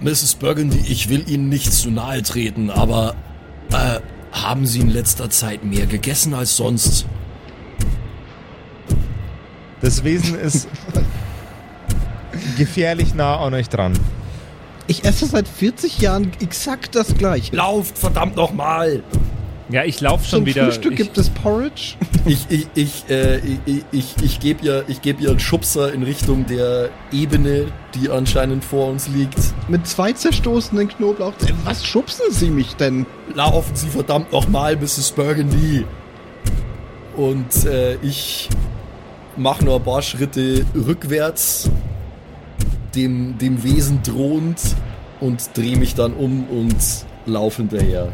Mrs. Burgundy, ich will Ihnen nicht zu nahe treten, aber äh, haben Sie in letzter Zeit mehr gegessen als sonst? Das Wesen ist gefährlich nah an euch dran. Ich esse seit 40 Jahren exakt das gleiche. Lauft, verdammt nochmal! Ja, ich laufe schon Zum wieder. Frühstück ich, gibt es Porridge. Ich, ich, ich, äh, ich, ich, ich gebe ihr, ich geb ihr einen Schubser in Richtung der Ebene, die anscheinend vor uns liegt. Mit zwei zerstoßenen Knoblauch. Was schubsen Sie mich denn? Laufen Sie verdammt nochmal, Mrs. Burgundy! Und äh, ich mache nur ein paar Schritte rückwärts, dem, dem Wesen drohend und drehe mich dann um und laufe hinterher.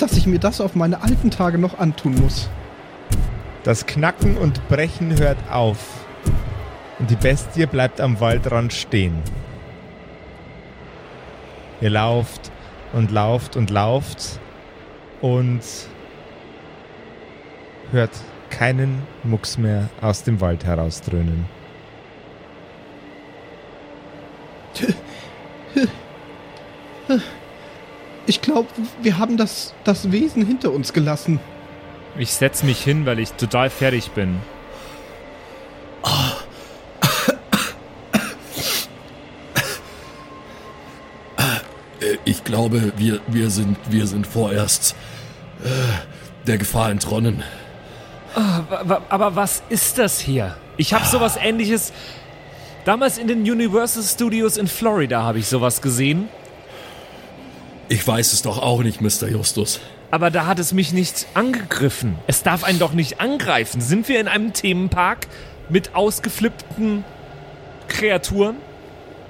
Dass ich mir das auf meine alten Tage noch antun muss. Das Knacken und Brechen hört auf. Und die Bestie bleibt am Waldrand stehen. Ihr lauft und lauft und lauft und hört keinen Mucks mehr aus dem Wald herausdröhnen. Ich glaube, wir haben das, das Wesen hinter uns gelassen. Ich setz mich hin, weil ich total fertig bin. Ich glaube, wir, wir, sind, wir sind vorerst äh, der Gefahr entronnen. Wa- Aber was ist das hier? Ich habe sowas ähnliches. Damals in den Universal Studios in Florida habe ich sowas gesehen. Ich weiß es doch auch nicht, Mr. Justus. Aber da hat es mich nicht angegriffen. Es darf einen doch nicht angreifen. Sind wir in einem Themenpark mit ausgeflippten Kreaturen?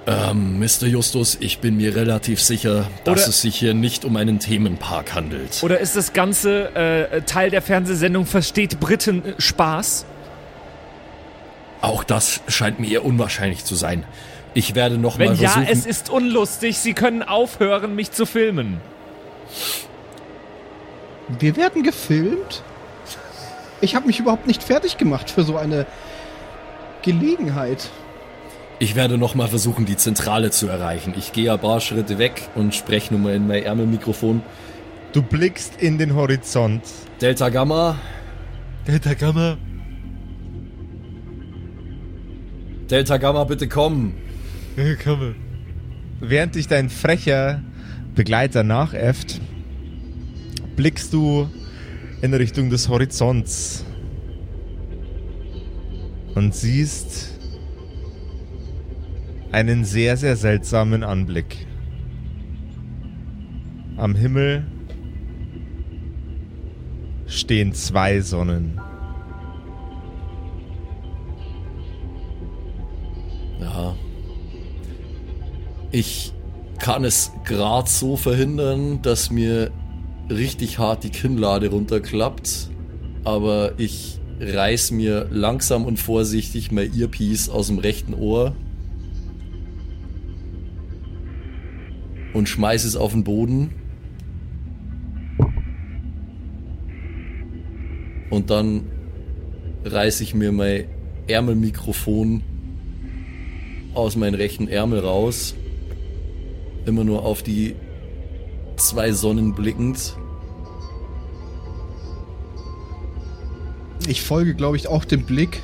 Ähm, Mr. Justus, ich bin mir relativ sicher, dass Oder- es sich hier nicht um einen Themenpark handelt. Oder ist das Ganze äh, Teil der Fernsehsendung Versteht Briten äh, Spaß? Auch das scheint mir eher unwahrscheinlich zu sein. Ich werde noch Wenn mal ja, versuchen. es ist unlustig. Sie können aufhören, mich zu filmen. Wir werden gefilmt? Ich habe mich überhaupt nicht fertig gemacht für so eine Gelegenheit. ich werde noch mal versuchen, die Zentrale zu erreichen. Ich gehe ein paar Schritte weg und spreche nun mal in mein Ärmelmikrofon. Du blickst in den Horizont. Delta Gamma, Delta Gamma. Delta Gamma, bitte komm. Gamma. Während dich dein frecher Begleiter nachäfft, blickst du in Richtung des Horizonts und siehst einen sehr, sehr seltsamen Anblick. Am Himmel stehen zwei Sonnen. Ja. Ich kann es gerade so verhindern, dass mir richtig hart die Kinnlade runterklappt, aber ich reiß mir langsam und vorsichtig mein Earpiece aus dem rechten Ohr und schmeiß es auf den Boden. Und dann reiß ich mir mein Ärmelmikrofon aus meinem rechten Ärmel raus. Immer nur auf die zwei Sonnen blickend. Ich folge, glaube ich, auch dem Blick.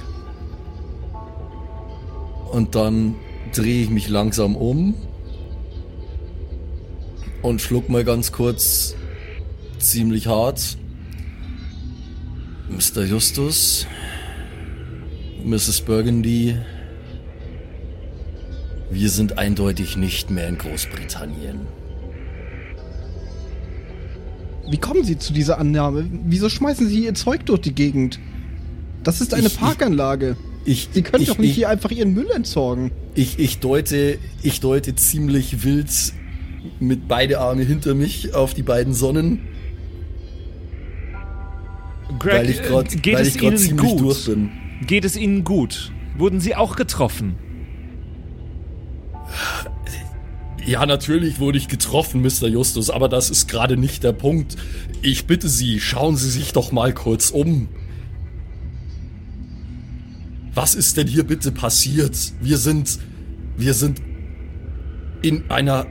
Und dann drehe ich mich langsam um und schluck mal ganz kurz ziemlich hart. Mr. Justus, Mrs. Burgundy, wir sind eindeutig nicht mehr in Großbritannien. Wie kommen Sie zu dieser Annahme? Wieso schmeißen Sie Ihr Zeug durch die Gegend? Das ist eine Ich- Parkanlage. Ich, Sie können ich, doch nicht ich, hier einfach Ihren Müll entsorgen. Ich, ich, deute, ich deute ziemlich wild mit beide Arme hinter mich auf die beiden Sonnen, Greg, weil ich gerade äh, ziemlich gut? durch bin. Geht es Ihnen gut? Wurden Sie auch getroffen? Ja, natürlich wurde ich getroffen, Mr. Justus, aber das ist gerade nicht der Punkt. Ich bitte Sie, schauen Sie sich doch mal kurz um. Was ist denn hier bitte passiert? Wir sind, wir sind in einer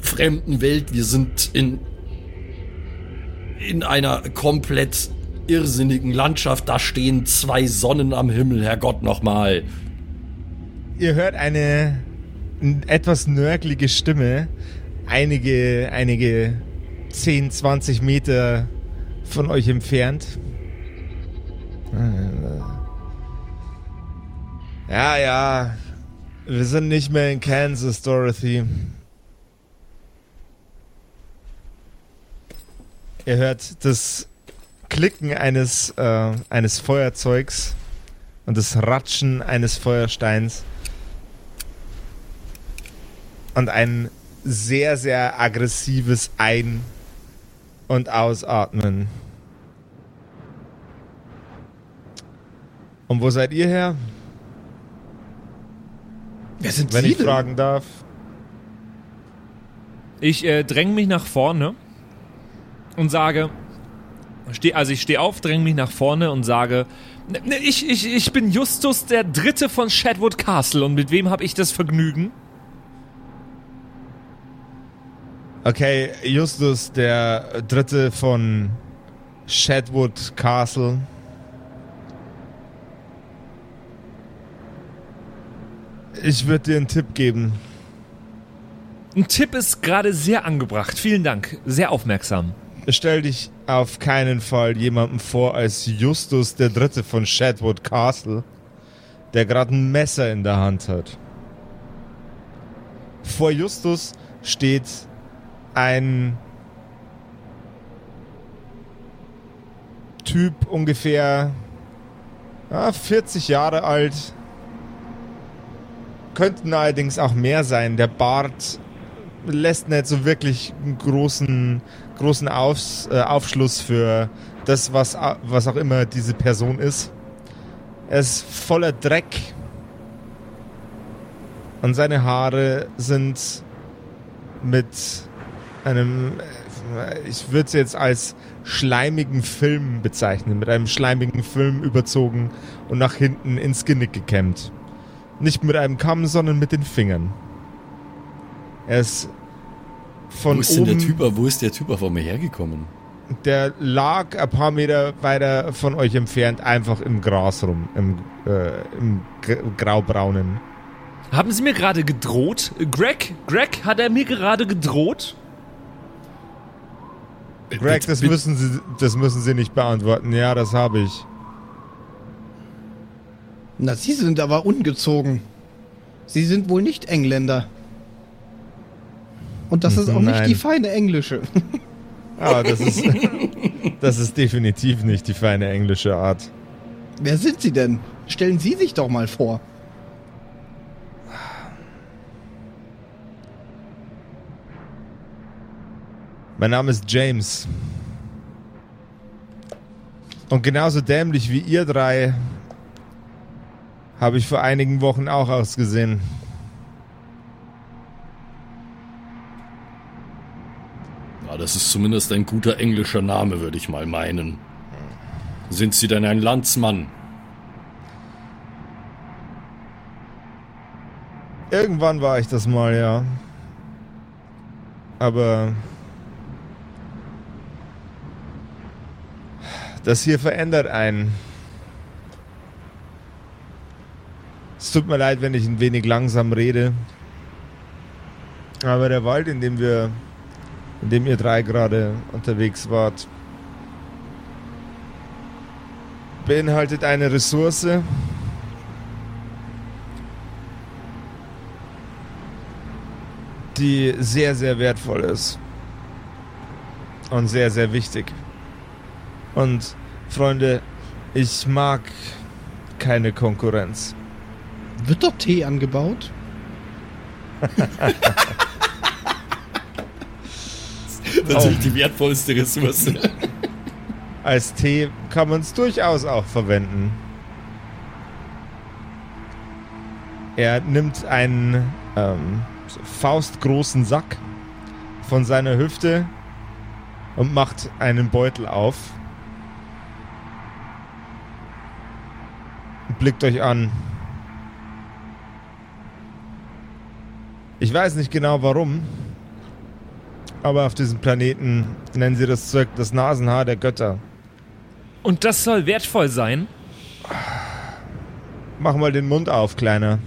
fremden Welt. Wir sind in, in einer komplett irrsinnigen Landschaft. Da stehen zwei Sonnen am Himmel, Herrgott nochmal. Ihr hört eine etwas nörglige Stimme, einige, einige 10, 20 Meter von euch entfernt. Ja, ja, wir sind nicht mehr in Kansas, Dorothy. Ihr hört das Klicken eines, äh, eines Feuerzeugs und das Ratschen eines Feuersteins und ein sehr, sehr aggressives Ein- und Ausatmen. Und wo seid ihr her, Wer sind wenn Sie ich denn? fragen darf? Ich äh, dränge mich nach vorne und sage, steh, also ich stehe auf, dränge mich nach vorne und sage, "Ne, ne, ich, ich, ich bin Justus der Dritte von Shadwood Castle und mit wem habe ich das Vergnügen? Okay, Justus, der Dritte von Shadwood Castle. Ich würde dir einen Tipp geben. Ein Tipp ist gerade sehr angebracht. Vielen Dank. Sehr aufmerksam. Stell dich auf keinen Fall jemandem vor als Justus, der Dritte von Shadwood Castle, der gerade ein Messer in der Hand hat. Vor Justus steht ein Typ ungefähr ja, 40 Jahre alt. Könnten allerdings auch mehr sein. Der Bart lässt nicht so wirklich einen großen, großen Aufs, äh, Aufschluss für das, was, was auch immer diese Person ist. Er ist voller Dreck. Und seine Haare sind mit einem, äh, ich würde es jetzt als schleimigen Film bezeichnen, mit einem schleimigen Film überzogen und nach hinten ins Genick gekämmt. Nicht mit einem Kamm, sondern mit den Fingern. Er ist von Wo ist oben, denn der Typ, wo ist der Typ auf einmal hergekommen? der lag ein paar Meter weiter von euch entfernt, einfach im Gras rum, im, äh, im graubraunen. Haben Sie mir gerade gedroht? Greg? Greg, hat er mir gerade gedroht? Greg, das müssen Sie, das müssen Sie nicht beantworten. Ja, das habe ich. Na, Sie sind aber ungezogen. Sie sind wohl nicht Engländer. Und das ist auch nicht Nein. die feine englische. Aber das ist, das ist definitiv nicht die feine englische Art. Wer sind Sie denn? Stellen Sie sich doch mal vor. Mein Name ist James. Und genauso dämlich wie ihr drei habe ich vor einigen Wochen auch ausgesehen. Ja, das ist zumindest ein guter englischer Name, würde ich mal meinen. Sind Sie denn ein Landsmann? Irgendwann war ich das mal, ja. Aber das hier verändert einen. Es tut mir leid, wenn ich ein wenig langsam rede. Aber der Wald, in dem wir, in dem ihr drei gerade unterwegs wart, beinhaltet eine Ressource, die sehr, sehr wertvoll ist. Und sehr, sehr wichtig. Und Freunde, ich mag keine Konkurrenz. Wird dort Tee angebaut? Natürlich die wertvollste Ressource. Als Tee kann man es durchaus auch verwenden. Er nimmt einen ähm, faustgroßen Sack von seiner Hüfte und macht einen Beutel auf. Blickt euch an. Ich weiß nicht genau warum, aber auf diesem Planeten nennen sie das Zeug das Nasenhaar der Götter. Und das soll wertvoll sein? Mach mal den Mund auf, Kleiner.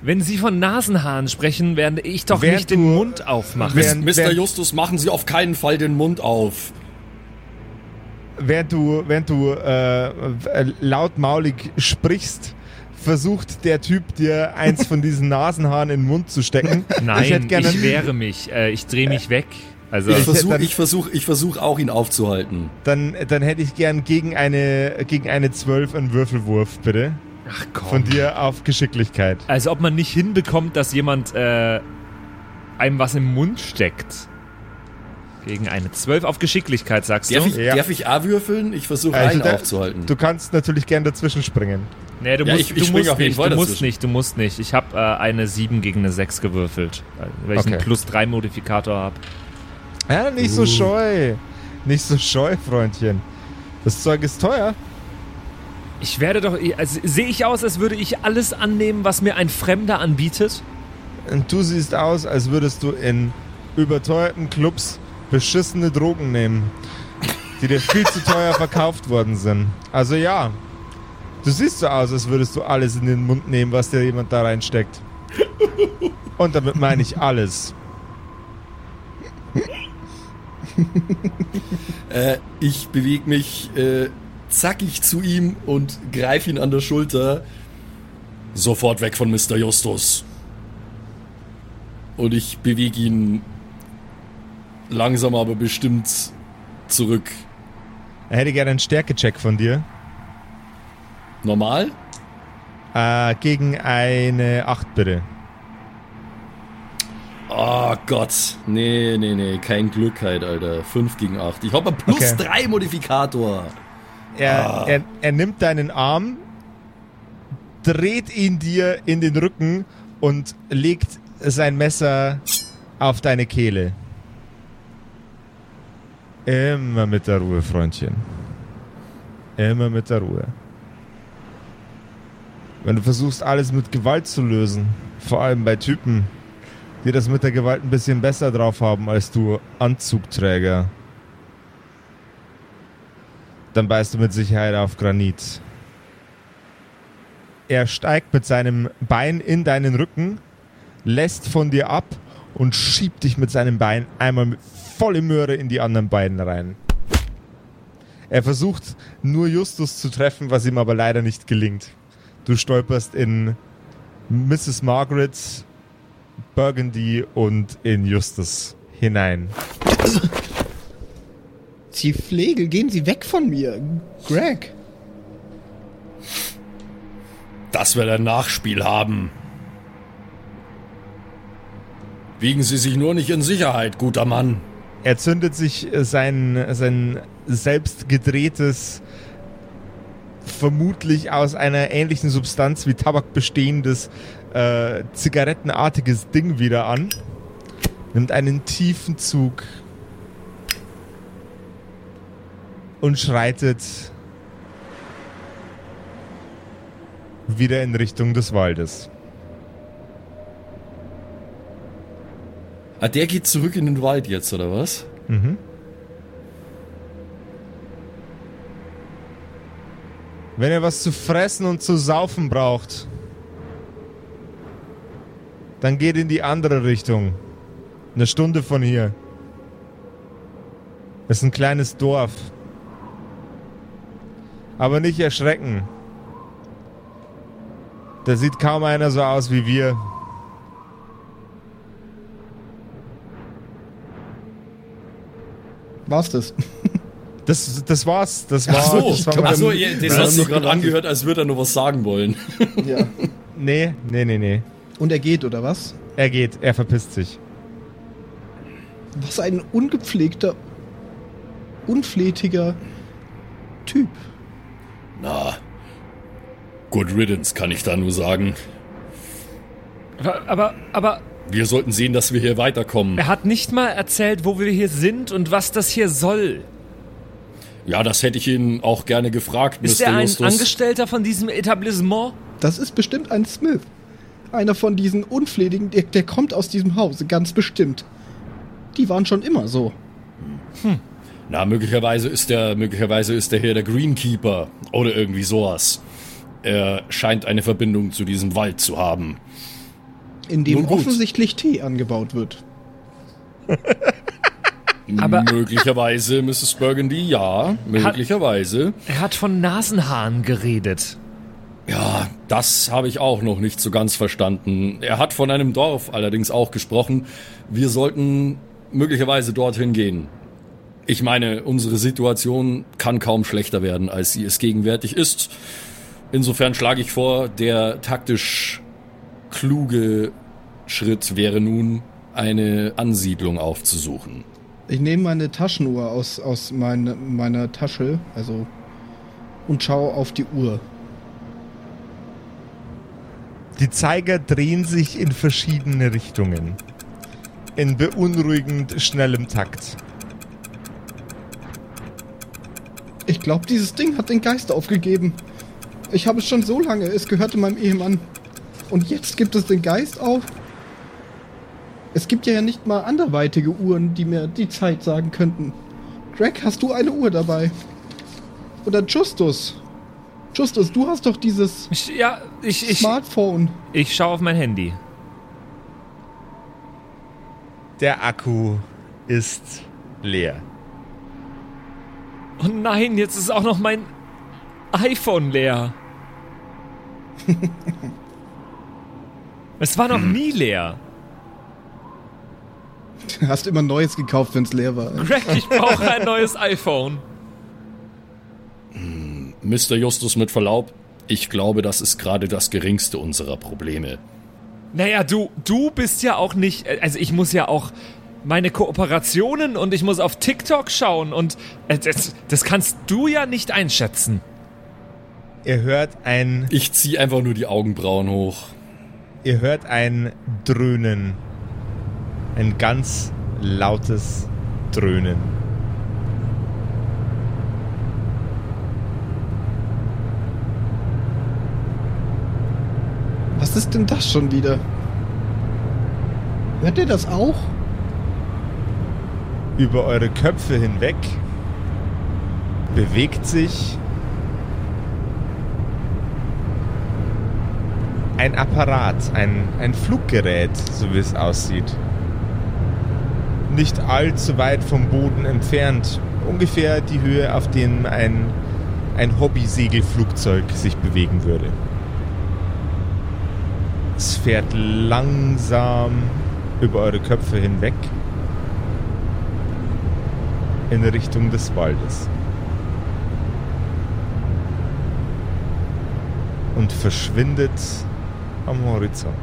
Wenn Sie von Nasenhaaren sprechen, werde ich doch Während nicht den Mund aufmachen. während- Mr. während- Justus, machen Sie auf keinen Fall den Mund auf. Während du, während du äh, äh, lautmaulig sprichst, versucht der Typ dir eins von diesen Nasenhaaren in den Mund zu stecken. Nein, ich hätte ich, gerne. wehre mich. Äh, ich drehe mich weg. Also, Ich Ich versuche ich versuch, ich versuch auch, ihn aufzuhalten. Dann, dann hätte ich gern gegen eine, gegen eine 12 einen Würfelwurf, bitte. ach komm. Von dir auf Geschicklichkeit. Also ob man nicht hinbekommt, dass jemand äh, einem was im Mund steckt. Gegen eine 12 auf Geschicklichkeit, sagst Darf du? ich, Ja. darf ich A würfeln? Ich versuche Also einen da- aufzuhalten. Du kannst natürlich gern dazwischen springen. Nee, du Ja, musst, ich- ich du musst nicht, du musst nicht, du musst nicht. Ich habe äh, eine 7 gegen eine 6 gewürfelt, weil ich einen plus 3 Modifikator habe. Ja, nicht so scheu. Nicht so scheu, Freundchen. Das Zeug ist teuer. Ich werde doch, also, sehe ich aus, als würde ich alles annehmen, was mir ein Fremder anbietet? Und du siehst aus, als würdest du in überteuerten Clubs beschissene Drogen nehmen, die dir viel zu teuer verkauft worden sind. Also ja, du siehst so aus, als würdest du alles in den Mund nehmen, was dir jemand da reinsteckt. Und damit meine ich alles. Äh, ich bewege mich äh, zackig zu ihm und greife ihn an der Schulter. Sofort weg von Mr. Justus. Und ich bewege ihn langsam aber bestimmt zurück. Er hätte gerne einen Stärkecheck von dir. Normal? Äh, gegen eine 8 bitte. Oh Gott. Nee, nee, nee. Kein Glück halt, Alter. 5 gegen 8. Ich habe einen plus Okay. 3 Modifikator. Er, er, er nimmt deinen Arm, dreht ihn dir in den Rücken und legt sein Messer auf deine Kehle. Immer mit der Ruhe, Freundchen. Immer mit der Ruhe. Wenn du versuchst, alles mit Gewalt zu lösen, vor allem bei Typen, die das mit der Gewalt ein bisschen besser drauf haben als du Anzugträger, dann beißt du mit Sicherheit auf Granit. Er steigt mit seinem Bein in deinen Rücken, lässt von dir ab und schiebt dich mit seinem Bein einmal mit volle Möhre in die anderen beiden rein. Er versucht nur Justus zu treffen, was ihm aber leider nicht gelingt. Du stolperst in Mrs. Margaret, Burgundy und in Justus hinein. Sie Flegel, gehen Sie weg von mir. Greg. Das wird ein Nachspiel haben. Wiegen Sie sich nur nicht in Sicherheit, guter Mann. Er zündet sich äh, sein, sein selbst gedrehtes, vermutlich aus einer ähnlichen Substanz wie Tabak bestehendes, äh, zigarettenartiges Ding wieder an. Nimmt einen tiefen Zug und schreitet wieder in Richtung des Waldes. Ah, der geht zurück in den Wald jetzt, oder was? Wenn ihr was zu fressen und zu saufen braucht, dann geht in die andere Richtung. Eine Stunde von hier. ist ein kleines Dorf. Aber nicht erschrecken. Da sieht kaum einer so aus wie wir. War's das? Das, das war's. Das war, Ach so, das war so ja, das hat sich gerade angehört, als würde er nur was sagen wollen. ja. Nee, nee, nee, nee. Und er geht, oder was? Er geht, er verpisst sich. Was ein ungepflegter, unflätiger Typ. Na, good riddance, kann ich da nur sagen. Aber, aber, aber Wir sollten sehen, dass wir hier weiterkommen. er hat nicht mal erzählt, wo wir hier sind und was das hier soll. Ja, das hätte ich ihn auch gerne gefragt, Ist Mr. er ein Justus. Angestellter von diesem Etablissement? Das ist bestimmt ein Smith. Einer von diesen Unflätigen, der, der kommt aus diesem Hause, ganz bestimmt. Die waren schon immer so. Na, möglicherweise ist der, möglicherweise ist der hier der Greenkeeper oder irgendwie sowas. Er scheint eine Verbindung zu diesem Wald zu haben. In dem offensichtlich Tee angebaut wird. Aber- möglicherweise, Mrs. Burgundy, ja, möglicherweise. Er hat von Nasenhaaren geredet. Ja, das habe ich auch noch nicht so ganz verstanden. Er hat von einem Dorf allerdings auch gesprochen. Wir sollten möglicherweise dorthin gehen. Ich meine, unsere Situation kann kaum schlechter werden, als sie es gegenwärtig ist. Insofern schlage ich vor, der taktisch kluge Schritt wäre nun, eine Ansiedlung aufzusuchen. Ich nehme meine Taschenuhr aus, aus meine, meiner Tasche, also und schaue auf die Uhr. Die Zeiger drehen sich in verschiedene Richtungen. In beunruhigend schnellem Takt. Ich glaube, dieses Ding hat den Geist aufgegeben. Ich habe es schon so lange, es gehörte meinem Ehemann. Und jetzt gibt es den Geist auf? Es gibt ja nicht mal anderweitige Uhren, die mir die Zeit sagen könnten. Greg, hast du eine Uhr dabei? Oder Justus? Justus, du hast doch dieses Ich, ja, ich, ich, Smartphone. ich schaue auf mein Handy. Der Akku ist leer. Oh nein, jetzt ist auch noch mein iPhone leer. es war noch nie leer. Hast immer Neues gekauft, wenn es leer war. Greg, ich brauche ein neues iPhone. Mr. Justus mit Verlaub, ich glaube, das ist gerade das geringste unserer Probleme. Naja, du, du bist ja auch nicht. Also ich muss ja auch meine Kooperationen und ich muss auf TikTok schauen und äh, das, das kannst du ja nicht einschätzen. Ihr hört ein, Ich ziehe einfach nur die Augenbrauen hoch. Ihr hört ein Dröhnen. Ein ganz lautes Dröhnen. Was ist denn das schon wieder? Hört ihr das auch? Über eure Köpfe hinweg bewegt sich ein Apparat, ein, ein Fluggerät, so wie es aussieht. Nicht allzu weit vom Boden entfernt, ungefähr die Höhe, auf dem ein, ein Hobby-Segelflugzeug sich bewegen würde. Es fährt langsam über eure Köpfe hinweg in Richtung des Waldes. Und verschwindet am Horizont.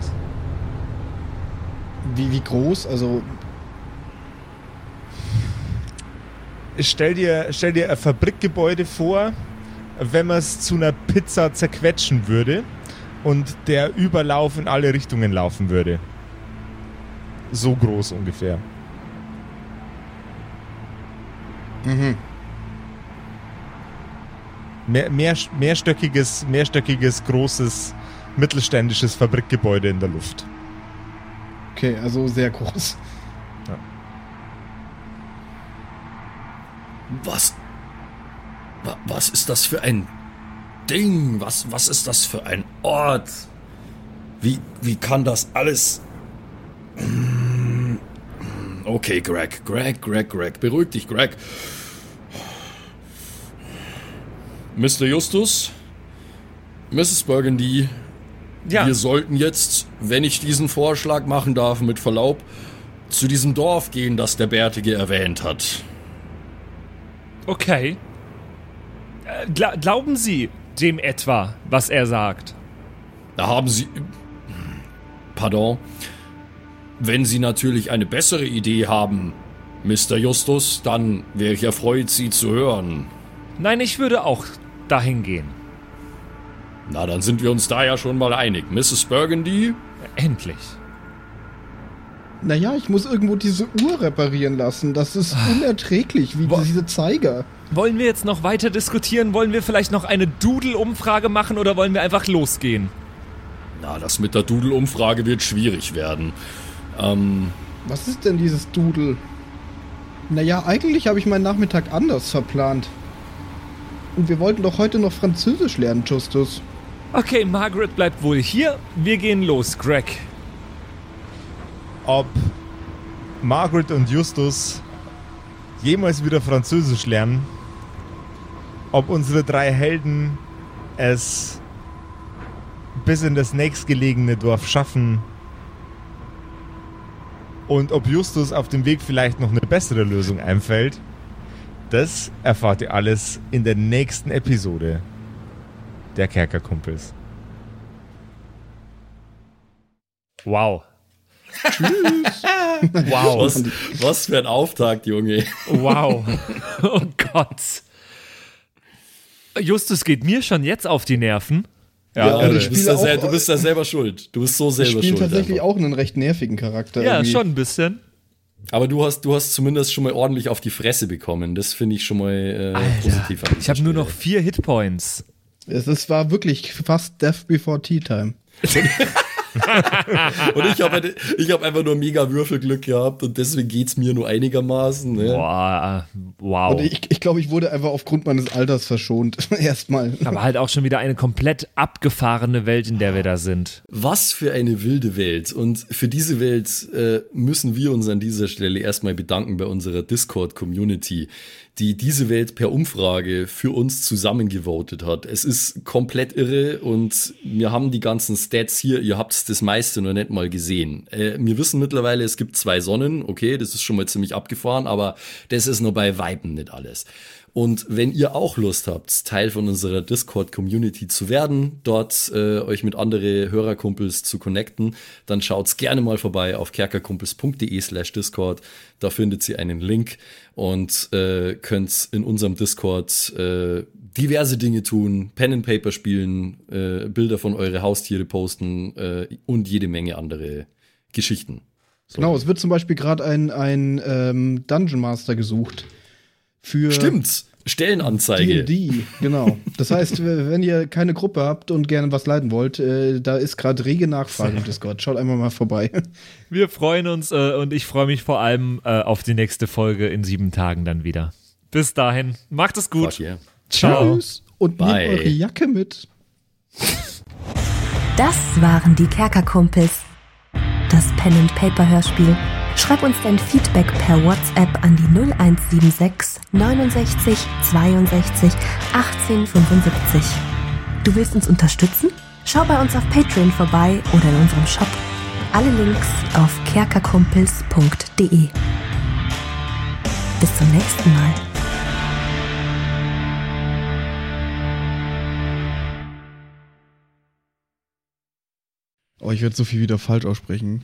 Wie, wie groß? Also, Stell dir, stell dir ein Fabrikgebäude vor, wenn man es zu einer Pizza zerquetschen würde und der Überlauf in alle Richtungen laufen würde. So groß ungefähr. Mehr, mehr, mehrstöckiges, mehrstöckiges, großes, mittelständisches Fabrikgebäude in der Luft. okay, also sehr groß. Was? wa- Was ist das für ein Ding? Was, was ist das für ein Ort? Wie, wie kann das alles. Okay, Greg, Greg, Greg, Greg. Beruhig dich, Greg. Mr. Justus, Mrs. Burgundy, Ja, wir sollten jetzt, wenn ich diesen Vorschlag machen darf, mit Verlaub, zu diesem Dorf gehen, das der Bärtige erwähnt hat. okay. Äh, gla glauben Sie dem etwa, was er sagt? Da haben Sie. Pardon. Wenn Sie natürlich eine bessere Idee haben, Mr. Justus, dann wäre ich erfreut, Sie zu hören. Nein, ich würde auch dahin gehen. Na, dann sind wir uns da ja schon mal einig. Mrs. Burgundy? Endlich. Naja, ich muss irgendwo diese Uhr reparieren lassen. Das ist unerträglich, wie Wo- diese Zeiger. Wollen wir jetzt noch weiter diskutieren? Wollen wir vielleicht noch eine Doodle-Umfrage machen oder wollen wir einfach losgehen? Na, das mit der Doodle-Umfrage wird schwierig werden. Ähm, Was ist denn dieses Doodle? Naja, eigentlich habe ich meinen Nachmittag anders verplant. Und wir wollten doch heute noch Französisch lernen, Justus. Okay, Margaret bleibt wohl hier. Wir gehen los, Greg. ob Margaret und Justus jemals wieder Französisch lernen, ob unsere drei Helden es bis in das nächstgelegene Dorf schaffen, Und ob Justus auf dem Weg vielleicht noch eine bessere Lösung einfällt, das erfahrt ihr alles in der nächsten Episode der Kerkerkumpels. Wow. Wow. Was, was für ein Auftakt, Junge. Wow. Oh Gott. Justus geht mir schon jetzt auf die Nerven. Ja, Ja, ich Du bist, spiele auch- du bist da selber schuld. Du bist so Ich selber spiele schuld. tatsächlich einfach. auch einen recht nervigen Charakter. Ja, irgendwie. schon ein bisschen. Aber du hast, du hast zumindest schon mal ordentlich auf die Fresse bekommen. Das finde ich schon mal äh, positiv. an Ich habe nur noch vier Hitpoints. Es, es war wirklich fast Death Before Tea Time. Und ich habe ich hab einfach nur mega Würfelglück gehabt und deswegen geht es mir nur einigermaßen. Ne? Boah, äh, wow. Und ich, ich glaube, ich wurde einfach aufgrund meines Alters verschont. Erstmal. Aber halt auch schon wieder eine komplett abgefahrene Welt, in der wir da sind. Was für eine wilde Welt. Und für diese Welt äh, müssen wir uns an dieser Stelle erstmal bedanken bei unserer Discord-Community, die diese Welt per Umfrage für uns zusammengevotet hat. Es ist komplett irre und wir haben die ganzen Stats hier. Ihr habt das meiste noch nicht mal gesehen. Äh, wir wissen mittlerweile, es gibt zwei Sonnen. Okay, das ist schon mal ziemlich abgefahren, aber das ist nur bei Weiben nicht alles. Und wenn ihr auch Lust habt, Teil von unserer Discord-Community zu werden, dort äh, euch mit andere Hörerkumpels zu connecten, dann schaut's gerne mal vorbei auf kerkerkumpels.de slash Discord. Da findet ihr einen Link und äh, könnt in unserem Discord äh, diverse Dinge tun, Pen and Paper spielen, äh, Bilder von eure Haustiere posten äh, und jede Menge andere Geschichten. So. Genau, es wird zum Beispiel gerade ein, ein ähm, Dungeon Master gesucht. Für Stimmt, Stellenanzeige. D&D, genau. Das heißt, wenn ihr keine Gruppe habt und gerne was leiten wollt, äh, da ist gerade rege Nachfrage im Discord. Schaut einfach mal vorbei. Wir freuen uns äh, und ich freue mich vor allem äh, auf die nächste Folge in sieben Tagen dann wieder. Bis dahin, macht es gut. Yeah. Ciao. Tschüss und Bye. nehmt eure Jacke mit. Das waren die Kerkerkumpels. Das Pen and Paper Hörspiel. Schreib uns dein Feedback per WhatsApp an die 0176 69 62 18 75. Du willst uns unterstützen? Schau bei uns auf Patreon vorbei oder in unserem Shop. Alle Links auf kerkerkumpels.de. Bis zum nächsten Mal. Oh, ich werde so viel wieder falsch aussprechen.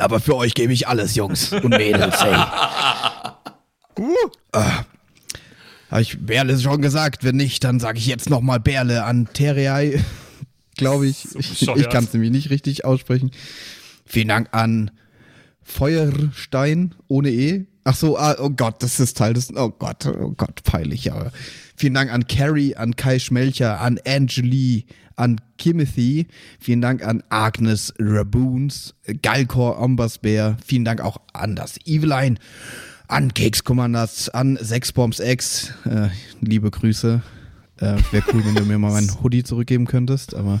Aber für euch gebe ich alles, Jungs und Mädels, ey. Ah. Habe ich Berle schon gesagt? Wenn nicht, dann sage ich jetzt nochmal Berle an Terrei. Glaube ich. ich bescheuert. ich kann es nämlich nicht richtig aussprechen. Vielen Dank an Feuerstein ohne E. Ach so, ah, oh Gott, das ist Teil des. Oh Gott, oh Gott, peinlich, aber. Vielen Dank an Carrie, an Kai Schmelcher, an Angelie, an Kimothy. Vielen Dank an Agnes Raboons, Galkor Ombasbär. Vielen Dank auch an das Eveline, an Keks Commanders, an Sexbombs X. Äh, liebe Grüße. Äh, Wäre cool, wenn du mir mal meinen Hoodie zurückgeben könntest, aber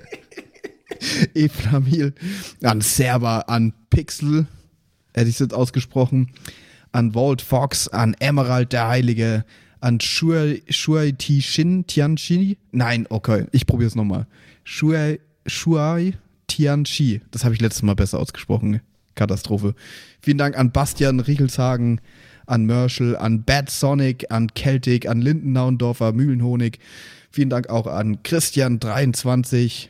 Eflamil, an Server, an Pixel, hätte ich es jetzt ausgesprochen, an Walt Fox, an Emerald der Heilige, an Shuai, Shuai Ti Shin Tianchi. Nein, okay, ich probiere es nochmal. Shuai, Shuai Tianchi. Das habe ich letztes Mal besser ausgesprochen. Katastrophe. Vielen Dank an Bastian Riechelshagen, an Merschel, an Bad Sonic, an Celtic, an Lindennaundorfer, Mühlenhonig. Vielen Dank auch an Christian23.